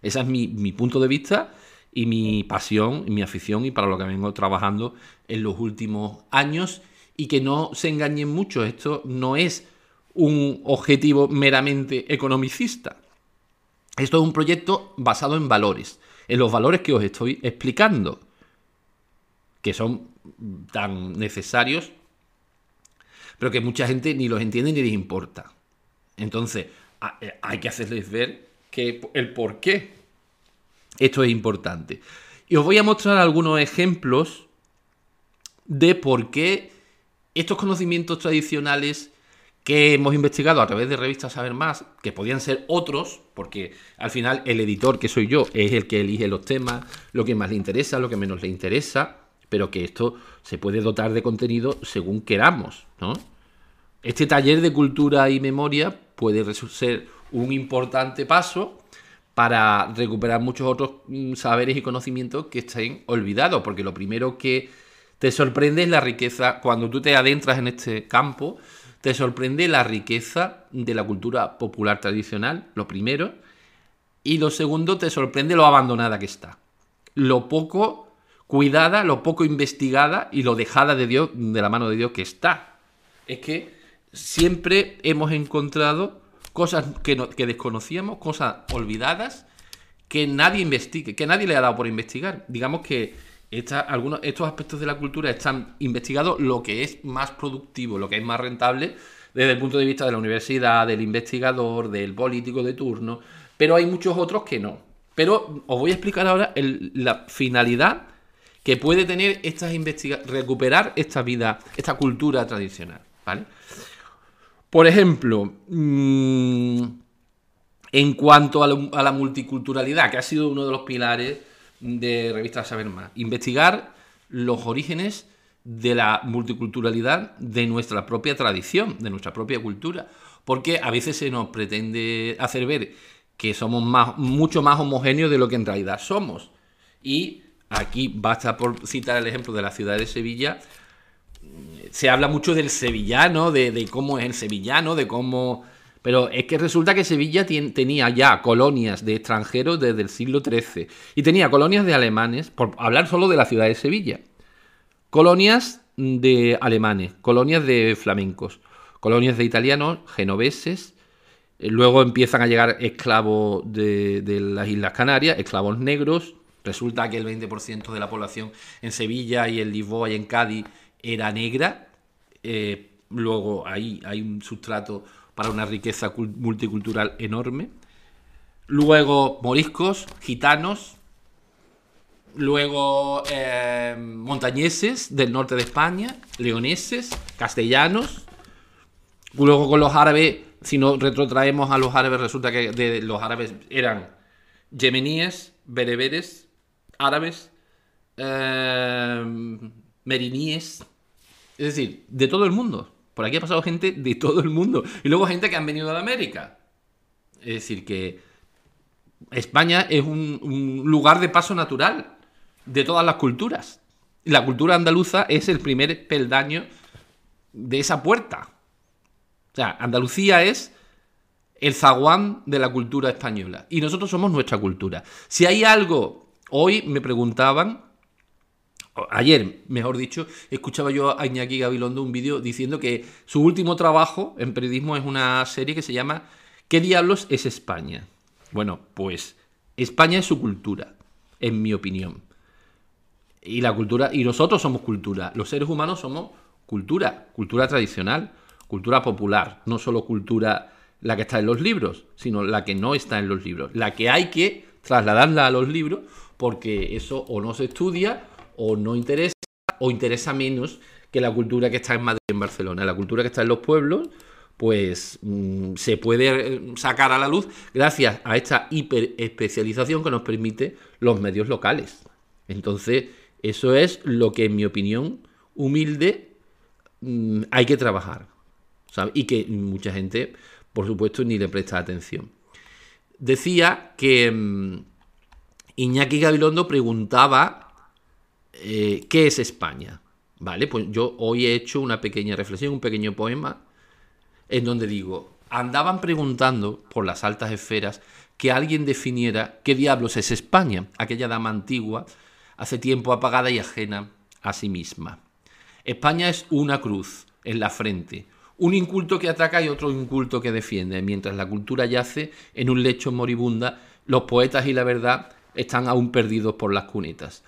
Ese es mi, punto de vista y mi pasión y mi afición y para lo que vengo trabajando en los últimos años y que no se engañen mucho, esto no es un objetivo meramente economicista. Esto es un proyecto basado en valores, en los valores que os estoy explicando, que son tan necesarios, pero que mucha gente ni los entiende ni les importa. Entonces, eh, hay que hacerles ver que el por qué esto es importante. Y os voy a mostrar algunos ejemplos de por qué estos conocimientos tradicionales que hemos investigado a través de revistas Saber Más, que podían ser otros, porque al final el editor que soy yo es el que elige los temas, lo que más le interesa, lo que menos le interesa, pero que esto se puede dotar de contenido según queramos, ¿no? Este taller de cultura y memoria puede ser un importante paso para recuperar muchos otros mm, saberes y conocimientos que estén olvidados, porque lo primero que te sorprende la riqueza, cuando tú te adentras en este campo, te sorprende la riqueza de la cultura popular tradicional, lo primero, y lo segundo, te sorprende lo abandonada que está. Lo poco cuidada, lo poco investigada y lo dejada de Dios, de la mano de Dios que está. Es que siempre hemos encontrado cosas que, desconocíamos, cosas olvidadas, que nadie investigue, que nadie le ha dado por investigar. Digamos que estos aspectos de la cultura están investigados lo que es más productivo, lo que es más rentable desde el punto de vista de la universidad, del investigador, del político de turno, pero hay muchos otros que no. Pero os voy a explicar ahora la finalidad que puede tener estas investigaciones, recuperar esta vida, esta cultura tradicional. ¿vale? Por ejemplo, mm, en cuanto a, la multiculturalidad, que ha sido uno de los pilares de Revista Saber Más, investigar los orígenes de la multiculturalidad de nuestra propia tradición, de nuestra propia cultura. Porque a veces se nos pretende hacer ver que somos mucho más homogéneos de lo que en realidad somos. Y aquí basta por citar el ejemplo de la ciudad de Sevilla. Se habla mucho del sevillano, de, cómo es el sevillano, de cómo... Pero es que resulta que Sevilla tenía ya colonias de extranjeros desde el siglo XIII y tenía colonias de alemanes, por hablar solo de la ciudad de Sevilla. Colonias de alemanes, colonias de flamencos, colonias de italianos, genoveses, eh, luego empiezan a llegar esclavos de, las Islas Canarias, esclavos negros. Resulta que el 20% de la población en Sevilla y en Lisboa y en Cádiz era negra. Eh, luego ahí hay un sustrato para una riqueza multicultural enorme. Luego moriscos, gitanos. Luego eh, montañeses del norte de España, leoneses, castellanos. Luego con los árabes si nos retrotraemos a los árabes, resulta que los árabes eran yemeníes, bereberes, árabes, eh, meriníes, es decir, de todo el mundo. Por aquí ha pasado gente de todo el mundo. Y luego gente que han venido de América. Es decir, que España es un, lugar de paso natural de todas las culturas. La cultura andaluza es el primer peldaño de esa puerta. O sea, Andalucía es el zaguán de la cultura española y nosotros somos nuestra cultura. Si hay algo, hoy me preguntaban, ayer, mejor dicho, escuchaba yo a Iñaki Gabilondo un vídeo diciendo que su último trabajo en periodismo es una serie que se llama ¿Qué diablos es España? Bueno, pues España es su cultura, en mi opinión. Y la cultura, y nosotros somos cultura, los seres humanos somos cultura, cultura tradicional cultura popular, no solo cultura la que está en los libros, sino la que no está en los libros, la que hay que trasladarla a los libros porque eso o no se estudia o no interesa o interesa menos que la cultura que está en Madrid en Barcelona. La cultura que está en los pueblos, pues mm, se puede eh, sacar a la luz gracias a esta hiperespecialización que nos permite los medios locales. Entonces, eso es lo que en mi opinión humilde mm, hay que trabajar y que mucha gente, por supuesto, ni le presta atención. Decía que mm, Iñaki Gabilondo preguntaba eh, ¿qué es España? Vale, pues yo hoy he hecho una pequeña reflexión, un pequeño poema, en donde digo, andaban preguntando por las altas esferas que alguien definiera qué diablos es España, aquella dama antigua, hace tiempo apagada y ajena a sí misma. España es una cruz en la frente, un inculto que ataca y otro inculto que defiende. Mientras la cultura yace en un lecho moribunda, los poetas y la verdad están aún perdidos por las cunetas.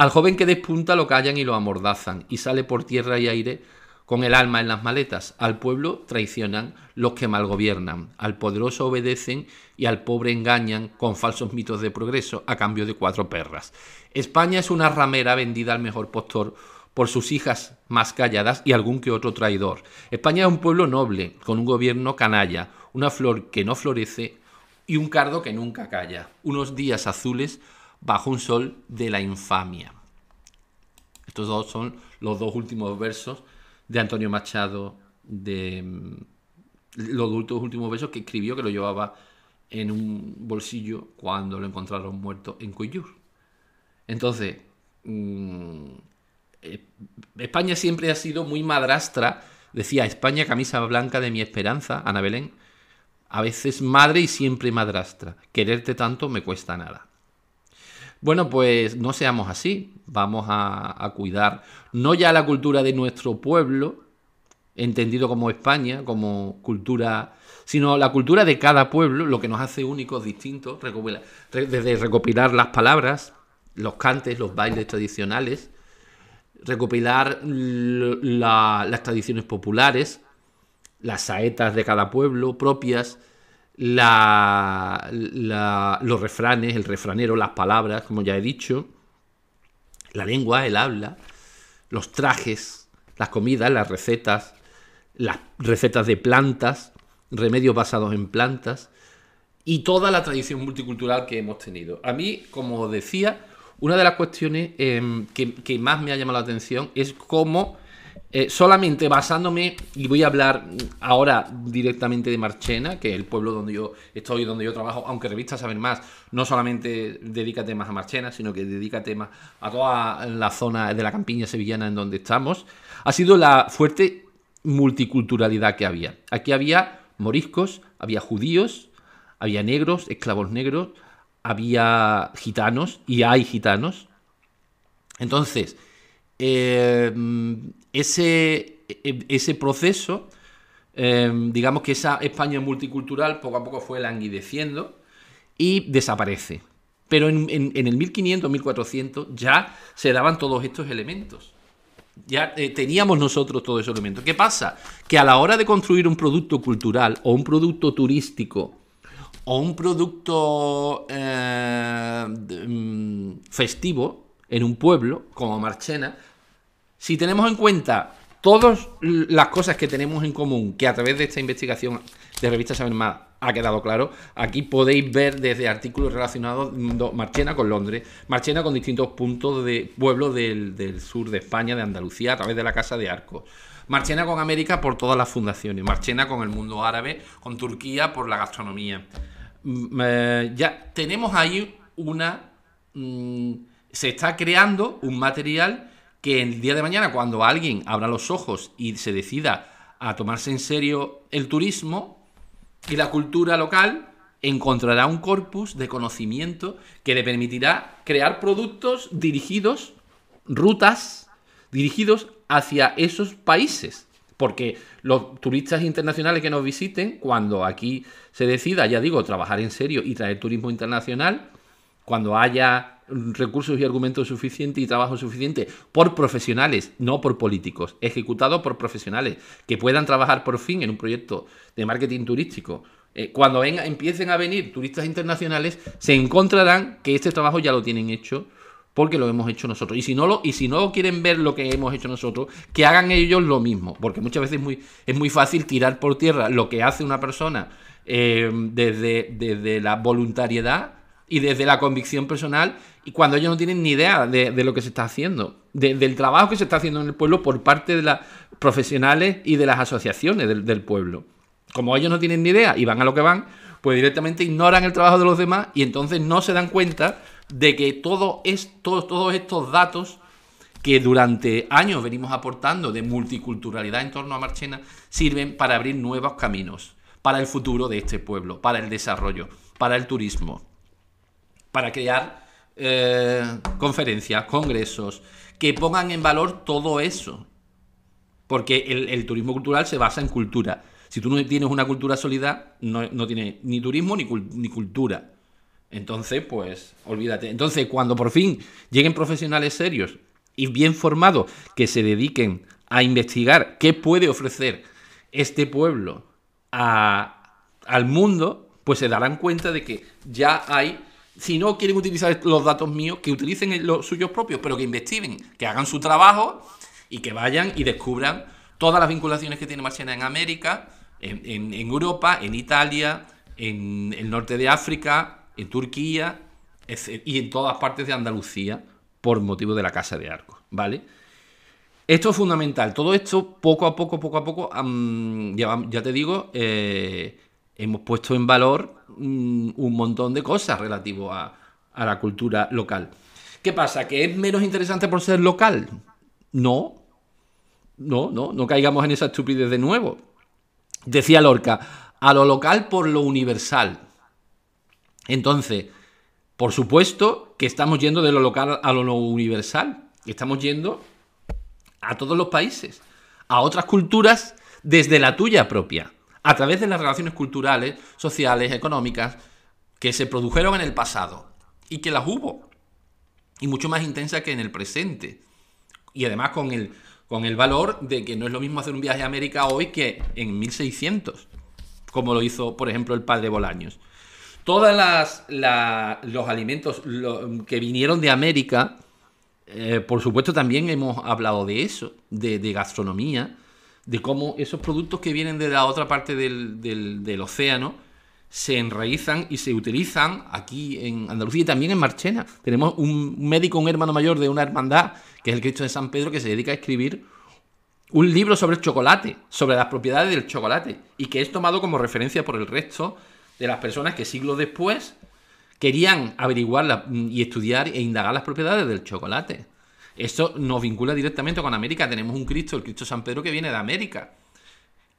Al joven que despunta lo callan y lo amordazan, y sale por tierra y aire con el alma en las maletas. Al pueblo traicionan los que mal gobiernan, al poderoso obedecen y al pobre engañan con falsos mitos de progreso a cambio de cuatro perras. España es una ramera vendida al mejor postor por sus hijas más calladas y algún que otro traidor. España es un pueblo noble, con un gobierno canalla, una flor que no florece y un cardo que nunca calla, unos días azules bajo un sol de la infamia. Estos dos son los dos últimos versos de Antonio Machado, de mm, los dos últimos versos que escribió, que lo llevaba en un bolsillo cuando lo encontraron muerto en Cuyur. Entonces, mm, España siempre ha sido muy madrastra. Decía, España, camisa blanca de mi esperanza, Ana Belén. A veces madre y siempre madrastra. Quererte tanto me cuesta nada. Bueno, pues no seamos así. Vamos a, cuidar no ya la cultura de nuestro pueblo, entendido como España, como cultura, sino la cultura de cada pueblo, lo que nos hace únicos, distintos, desde recopilar las palabras, los cantes, los bailes tradicionales, recopilar las tradiciones populares, las saetas de cada pueblo propias, la, los refranes, el refranero, las palabras, como ya he dicho, la lengua, el habla, los trajes, las comidas, las recetas, las recetas de plantas, remedios basados en plantas y toda la tradición multicultural que hemos tenido. A mí, como decía, una de las cuestiones em, que, más me ha llamado la atención es cómo eh, solamente basándome, y voy a hablar ahora directamente de Marchena, que es el pueblo donde yo estoy, donde yo trabajo, aunque Revista Saber Más no solamente dedica temas a Marchena, sino que dedica temas a toda la zona de la campiña sevillana en donde estamos, ha sido la fuerte multiculturalidad que había. Aquí había moriscos, había judíos, había negros, esclavos negros, había gitanos y hay gitanos. Entonces, eh, ese, ese, proceso, eh, digamos que esa España multicultural poco a poco fue languideciendo y desaparece. Pero en, el 1500, 1400 ya se daban todos estos elementos. Ya eh, teníamos nosotros todos esos elementos. ¿Qué pasa? Que a la hora de construir un producto cultural o un producto turístico o un producto eh, mm, festivo en un pueblo como Marchena, si tenemos en cuenta todas las cosas que tenemos en común, que a través de esta investigación de Revista Saber Más ha quedado claro, aquí podéis ver desde artículos relacionados Marchena con Londres, Marchena con distintos puntos de pueblos del, sur de España, de Andalucía, a través de la Casa de Arcos. Marchena con América por todas las fundaciones, Marchena con el mundo árabe, con Turquía por la gastronomía. Mm, eh, ya tenemos ahí una... Mm, se está creando un material que el día de mañana, cuando alguien abra los ojos y se decida a tomarse en serio el turismo y la cultura local, encontrará un corpus de conocimiento que le permitirá crear productos dirigidos, rutas dirigidos hacia esos países. Porque los turistas internacionales que nos visiten, cuando aquí se decida, ya digo, trabajar en serio y traer turismo internacional, cuando haya recursos y argumentos suficientes y trabajo suficiente por profesionales, no por políticos, ejecutado por profesionales que puedan trabajar por fin en un proyecto de marketing turístico. Eh, cuando empiecen a venir turistas internacionales, se encontrarán que este trabajo ya lo tienen hecho porque lo hemos hecho nosotros. Y si no lo, y si no quieren ver lo que hemos hecho nosotros, que hagan ellos lo mismo. Porque muchas veces es muy, es muy fácil tirar por tierra lo que hace una persona eh, desde, desde la voluntariedad y desde la convicción personal, y cuando ellos no tienen ni idea de, lo que se está haciendo, del trabajo que se está haciendo en el pueblo por parte de los profesionales y de las asociaciones del, pueblo. Como ellos no tienen ni idea y van a lo que van, pues directamente ignoran el trabajo de los demás y entonces no se dan cuenta de que todo todos estos datos que durante años venimos aportando de multiculturalidad en torno a Marchena sirven para abrir nuevos caminos para el futuro de este pueblo, para el desarrollo, para el turismo, para crear eh, conferencias, congresos, que pongan en valor todo eso. Porque el, turismo cultural se basa en cultura. Si tú no tienes una cultura sólida, no, no tienes ni turismo ni, ni cultura. Entonces, pues, olvídate. Entonces, cuando por fin lleguen profesionales serios y bien formados que se dediquen a investigar qué puede ofrecer este pueblo al mundo, pues se darán cuenta de que ya hay, si no quieren utilizar los datos míos, que utilicen los suyos propios, pero que investiguen, que hagan su trabajo y que vayan y descubran todas las vinculaciones que tiene Marchena en América, en Europa, en Italia, en el norte de África, en Turquía y en todas partes de Andalucía por motivo de la Casa de Arcos, ¿vale? Esto es fundamental. Todo esto, poco a poco, poco a poco, ya, te digo, eh, hemos puesto en valor un montón de cosas relativo a, a la cultura local. ¿Qué pasa? ¿Que es menos interesante por ser local? No. No, no, no caigamos en esa estupidez de nuevo. Decía Lorca, a lo local por lo universal. Entonces, por supuesto que estamos yendo de lo local a lo universal. Estamos yendo a todos los países, a otras culturas desde la tuya propia, a través de las relaciones culturales, sociales, económicas que se produjeron en el pasado y que las hubo. y mucho más intensa que en el presente. Y además con el, con el valor de que no es lo mismo hacer un viaje a América hoy que en 1600, como lo hizo, por ejemplo, el padre Bolaños. Todos los alimentos que vinieron de América, eh, por supuesto también hemos hablado de eso, de, gastronomía, de cómo esos productos que vienen de la otra parte del, del océano, se enraizan y se utilizan aquí en Andalucía y también en Marchena. Tenemos un médico, un hermano mayor de una hermandad, que es el Cristo de San Pedro, que se dedica a escribir un libro sobre el chocolate, sobre las propiedades del chocolate, y que es tomado como referencia por el resto de las personas que siglos después querían averiguar y estudiar e indagar las propiedades del chocolate. Esto nos vincula directamente con América. Tenemos un Cristo, el Cristo San Pedro, que viene de América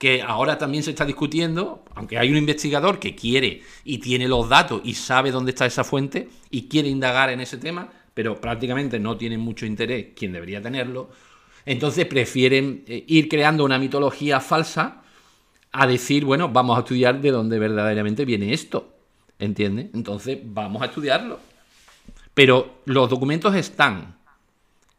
que ahora también se está discutiendo, aunque hay un investigador que quiere y tiene los datos y sabe dónde está esa fuente y quiere indagar en ese tema, pero prácticamente no tiene mucho interés quien debería tenerlo, entonces prefieren eh, ir creando una mitología falsa a decir, bueno, vamos a estudiar de dónde verdaderamente viene esto, ¿entiendes? Entonces vamos a estudiarlo. Pero los documentos están,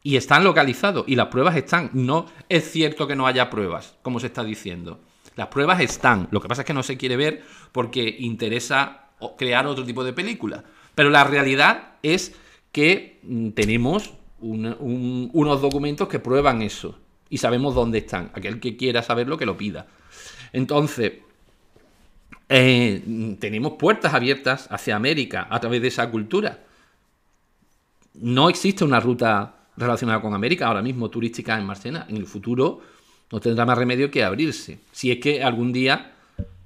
y están localizados y las pruebas están. No es cierto que no haya pruebas, como se está diciendo. Las pruebas están. Lo que pasa es que no se quiere ver porque interesa crear otro tipo de película. Pero la realidad es que mm, tenemos unos documentos que prueban eso y sabemos dónde están. Aquel que quiera saberlo, que lo pida. Entonces, eh, tenemos puertas abiertas hacia América a través de esa cultura. No existe una ruta relacionada con América, ahora mismo turística en Marcena, en el futuro no tendrá más remedio que abrirse, si es que algún día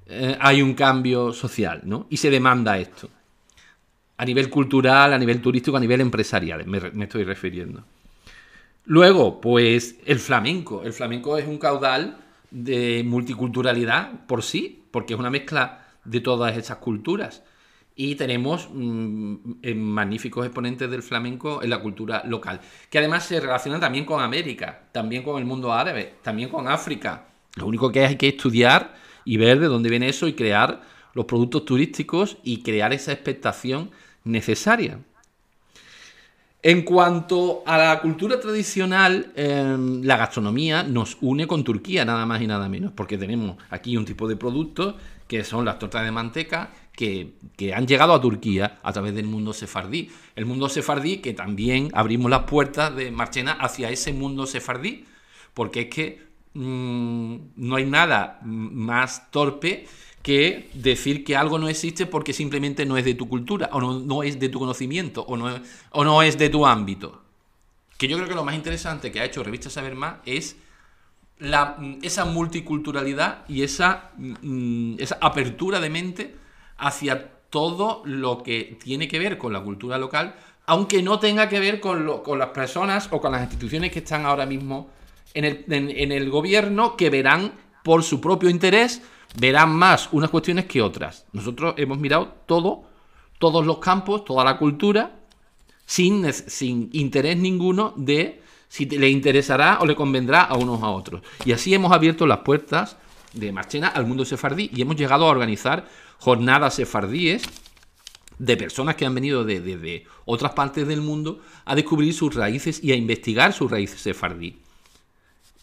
eh, hay un cambio social, ¿no? Y se demanda esto. A nivel cultural, a nivel turístico, a nivel empresarial, me, me estoy refiriendo. Luego, pues el flamenco. El flamenco es un caudal de multiculturalidad por sí, porque es una mezcla de todas esas culturas. Y tenemos mm, magníficos exponentes del flamenco en la cultura local, que además se relacionan también con América, también con el mundo árabe, también con África. Lo único que hay que estudiar y ver de dónde viene eso y crear los productos turísticos y crear esa expectación necesaria. En cuanto a la cultura tradicional, em, la gastronomía nos une con Turquía, nada más y nada menos, porque tenemos aquí un tipo de productos que son las tortas de manteca, que, han llegado a Turquía a través del mundo sefardí. El mundo sefardí que también abrimos las puertas de Marchena hacia ese mundo sefardí, porque es que mm, no hay nada más torpe que decir que algo no existe porque simplemente no es de tu cultura, o no, es de tu conocimiento, o no, o no es de tu ámbito. Que yo creo que lo más interesante que ha hecho Revista Saber Más es la, esa multiculturalidad y esa, mm, esa apertura de mente hacia todo lo que tiene que ver con la cultura local, aunque no tenga que ver con, las personas o con las instituciones que están ahora mismo en el, gobierno, que verán por su propio interés, verán más unas cuestiones que otras. Nosotros hemos mirado todo, todos los campos, toda la cultura, sin, sin interés ninguno de si le interesará o le convendrá a unos a otros. Y así hemos abierto las puertas de Marchena al mundo sefardí y hemos llegado a organizar jornadas sefardíes de personas que han venido de, otras partes del mundo a descubrir sus raíces y a investigar sus raíces sefardí.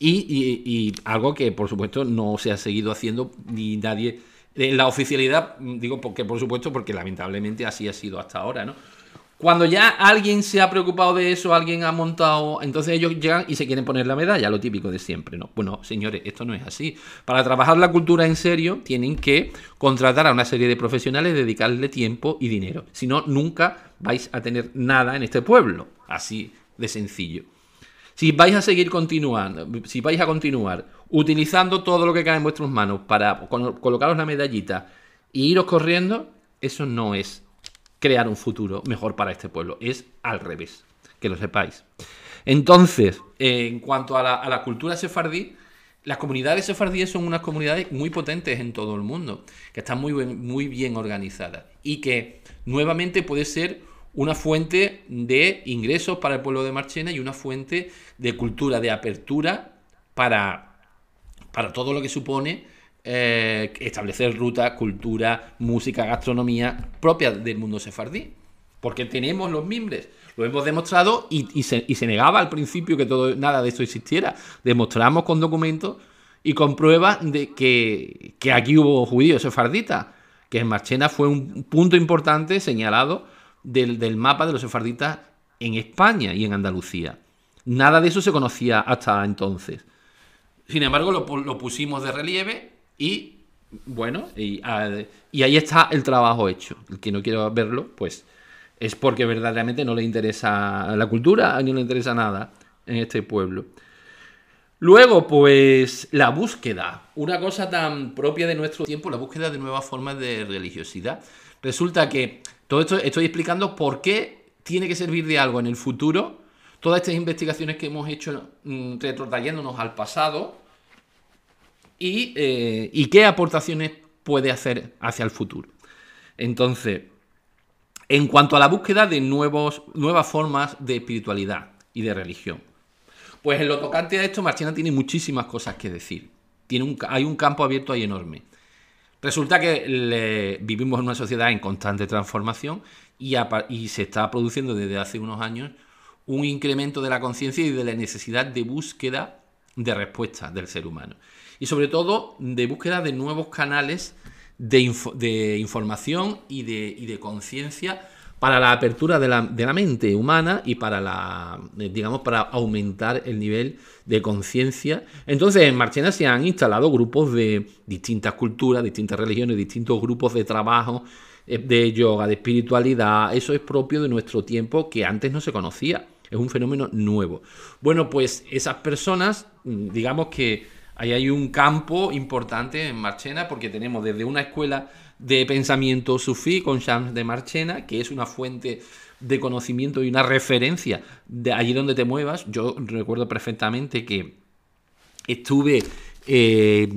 Y, algo que, por supuesto, no se ha seguido haciendo ni nadie. En la oficialidad, digo porque, por supuesto, porque lamentablemente así ha sido hasta ahora, ¿no? Cuando ya alguien se ha preocupado de eso, alguien ha montado, entonces ellos llegan y se quieren poner la medalla, lo típico de siempre, ¿no? Bueno, señores, esto no es así. Para trabajar la cultura en serio, tienen que contratar a una serie de profesionales, dedicarle tiempo y dinero. Si no, nunca vais a tener nada en este pueblo. Así de sencillo. Si vais a seguir continuando, si vais a continuar utilizando todo lo que cae en vuestras manos para colocaros la medallita y iros corriendo, eso no es crear un futuro mejor para este pueblo. Es al revés, que lo sepáis. Entonces, en cuanto a la, cultura sefardí, las comunidades sefardíes son unas comunidades muy potentes en todo el mundo, que están muy, muy bien organizadas y que nuevamente puede ser una fuente de ingresos para el pueblo de Marchena y una fuente de cultura, de apertura para, para todo lo que supone eh, establecer rutas, cultura, música, gastronomía propia del mundo sefardí. porque tenemos los mimbres. Lo hemos demostrado y, se, negaba al principio que todo, nada de esto existiera. Demostramos con documentos y con pruebas de que, aquí hubo judíos sefarditas, que en Marchena fue un punto importante señalado del, del mapa de los sefarditas en España y en Andalucía. Nada de eso se conocía hasta entonces. Sin embargo, lo, pusimos de relieve y, bueno, y, ahí está el trabajo hecho. El que no quiera verlo, pues es porque verdaderamente no le interesa la cultura, ni le interesa nada en este pueblo. Luego, pues la búsqueda, una cosa tan propia de nuestro tiempo, la búsqueda de nuevas formas de religiosidad. Resulta que todo esto estoy explicando por qué tiene que servir de algo en el futuro todas estas investigaciones que hemos hecho mm, retrotrayéndonos al pasado eh, y, qué aportaciones puede hacer hacia el futuro. Entonces, en cuanto a la búsqueda de nuevos, nuevas formas de espiritualidad y de religión, pues en lo tocante a esto, Marchena tiene muchísimas cosas que decir. Tiene un, hay un campo abierto ahí enorme. Resulta que vivimos en una sociedad en constante transformación y, y se está produciendo desde hace unos años un incremento de la conciencia y de la necesidad de búsqueda de respuestas del ser humano. Y sobre todo de búsqueda de nuevos canales de, información y de, conciencia para la apertura de la, mente humana y para la digamos para aumentar el nivel de conciencia. Entonces en Marchena se han instalado grupos de distintas culturas, distintas religiones, distintos grupos de trabajo eh, de yoga, de espiritualidad. Eso es propio de nuestro tiempo que antes no se conocía. Es un fenómeno nuevo. Bueno, pues esas personas, mm, digamos que ahí hay un campo importante en Marchena porque tenemos desde una escuela de pensamiento sufí con Shams de Marchena, que es una fuente de conocimiento y una referencia de allí donde te muevas. Yo recuerdo perfectamente que estuve eh,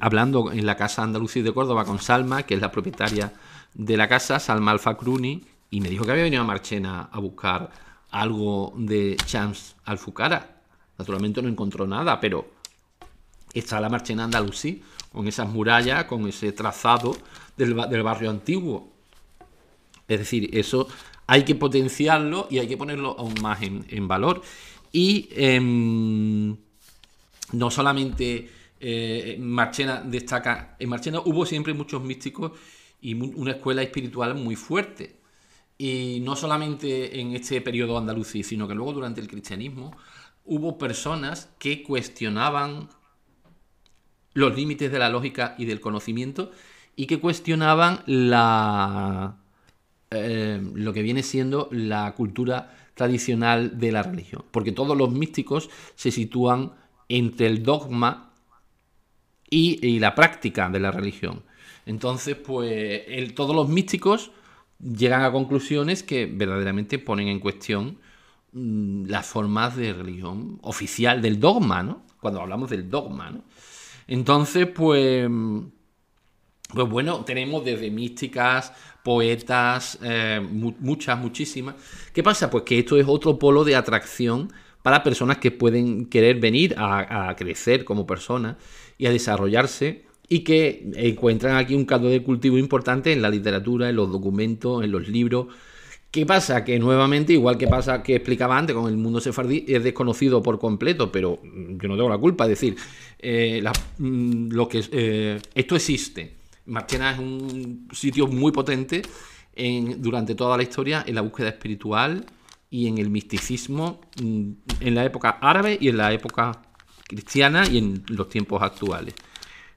hablando en la casa Andalucía de Córdoba con Salma, que es la propietaria de la casa, Salma Alfa Cruni, y me dijo que había venido a Marchena a buscar algo de Chams Alfucara. Naturalmente no encontró nada, pero está la marcha en Andalusí, con esas murallas, con ese trazado del, barrio antiguo. Es decir, eso hay que potenciarlo y hay que ponerlo aún más en, valor. Y em, no solamente eh, Marchena destaca, en Marchena hubo siempre muchos místicos y una escuela espiritual muy fuerte. Y no solamente en este periodo andalusí, sino que luego durante el cristianismo hubo personas que cuestionaban los límites de la lógica y del conocimiento y que cuestionaban la, eh, lo que viene siendo la cultura tradicional de la religión. Porque todos los místicos se sitúan entre el dogma y, la práctica de la religión. Entonces, pues todos los místicos llegan a conclusiones que verdaderamente ponen en cuestión mm, las formas de religión oficial del dogma, ¿no? Cuando hablamos del dogma, ¿no? Entonces, pues, pues bueno, tenemos desde místicas, poetas, eh, muchas, muchísimas. ¿Qué pasa? Pues que esto es otro polo de atracción para personas que pueden querer venir a, a crecer como personas y a desarrollarse y que encuentran aquí un caldo de cultivo importante en la literatura, en los documentos, en los libros. ¿Qué pasa? Que nuevamente, igual que pasa que explicaba antes con el mundo sefardí, es desconocido por completo, pero yo no tengo la culpa. Es decir, eh, mm, lo que, eh, esto existe. Marchena es un sitio muy potente en, durante toda la historia en la búsqueda espiritual y en el misticismo mm, en la época árabe y en la época cristiana y en los tiempos actuales.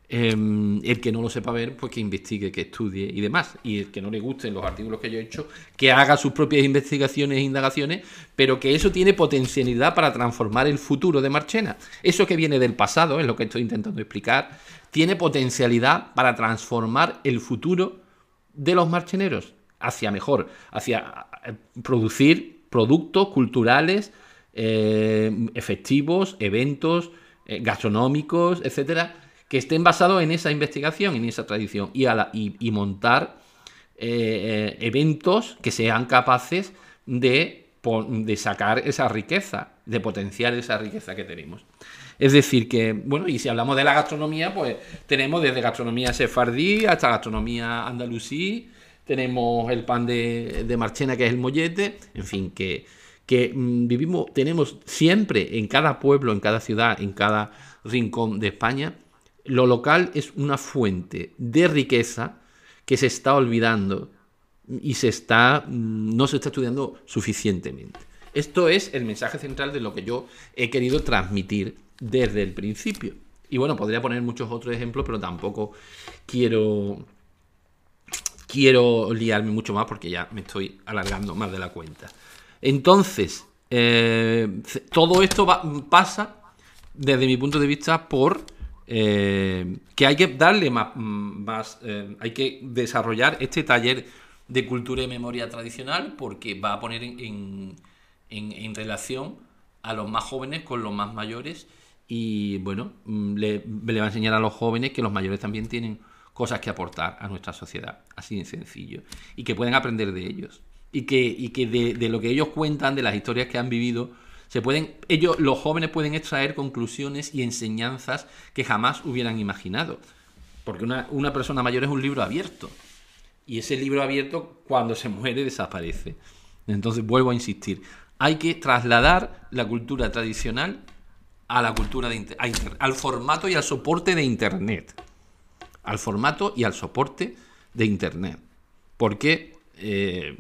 Em, el que no lo sepa ver, pues que investigue, que estudie y demás. Y el que no le gusten los artículos que yo he hecho, que haga sus propias investigaciones e indagaciones, pero que eso tiene potencialidad para transformar el futuro de Marchena. Eso que viene del pasado, es lo que estoy intentando explicar, tiene potencialidad para transformar el futuro de los marcheneros hacia mejor, hacia eh, producir productos culturales eh, efectivos, eventos eh, gastronómicos, etcétera que estén basados en esa investigación, en esa tradición, y, montar eh, eh, eventos que sean capaces de, de sacar esa riqueza, de potenciar esa riqueza que tenemos. Es decir, que, bueno, y si hablamos de la gastronomía, pues tenemos desde gastronomía sefardí hasta gastronomía andalusí, tenemos el pan de, Marchena, que es el mollete, en fin, que, que mm, vivimos, tenemos siempre en cada pueblo, en cada ciudad, en cada rincón de España, lo local es una fuente de riqueza que se está olvidando y se está, mm, no se está estudiando suficientemente. Esto es el mensaje central de lo que yo he querido transmitir desde el principio. Y bueno, podría poner muchos otros ejemplos, pero tampoco quiero quiero liarme mucho más porque ya me estoy alargando más de la cuenta. Entonces, eh, todo esto pasa, desde mi punto de vista, por eh, que hay que darle más, eh, hay que desarrollar este taller de cultura y memoria tradicional porque va a poner en, relación a los más jóvenes con los más mayores y bueno, mm, le, va a enseñar a los jóvenes que los mayores también tienen cosas que aportar a nuestra sociedad, así de sencillo, y que pueden aprender de ellos, y que de, lo que ellos cuentan, de las historias que han vivido, ellos, los jóvenes pueden extraer conclusiones y enseñanzas que jamás hubieran imaginado, porque una, una persona mayor es un libro abierto, y ese libro abierto cuando se muere desaparece. Entonces vuelvo a insistir, hay que trasladar la cultura tradicional a la cultura de al formato y al soporte de Internet al formato y al soporte de Internet. Porque eh,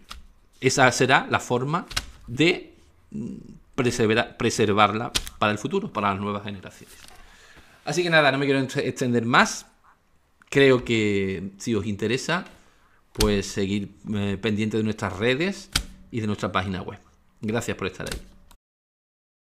esa será la forma de mm, preservarla para el futuro, para las nuevas generaciones. Así que nada, no me quiero extender más. Creo que si os interesa, pues seguir eh, pendiente de nuestras redes y de nuestra página web. Gracias por estar ahí.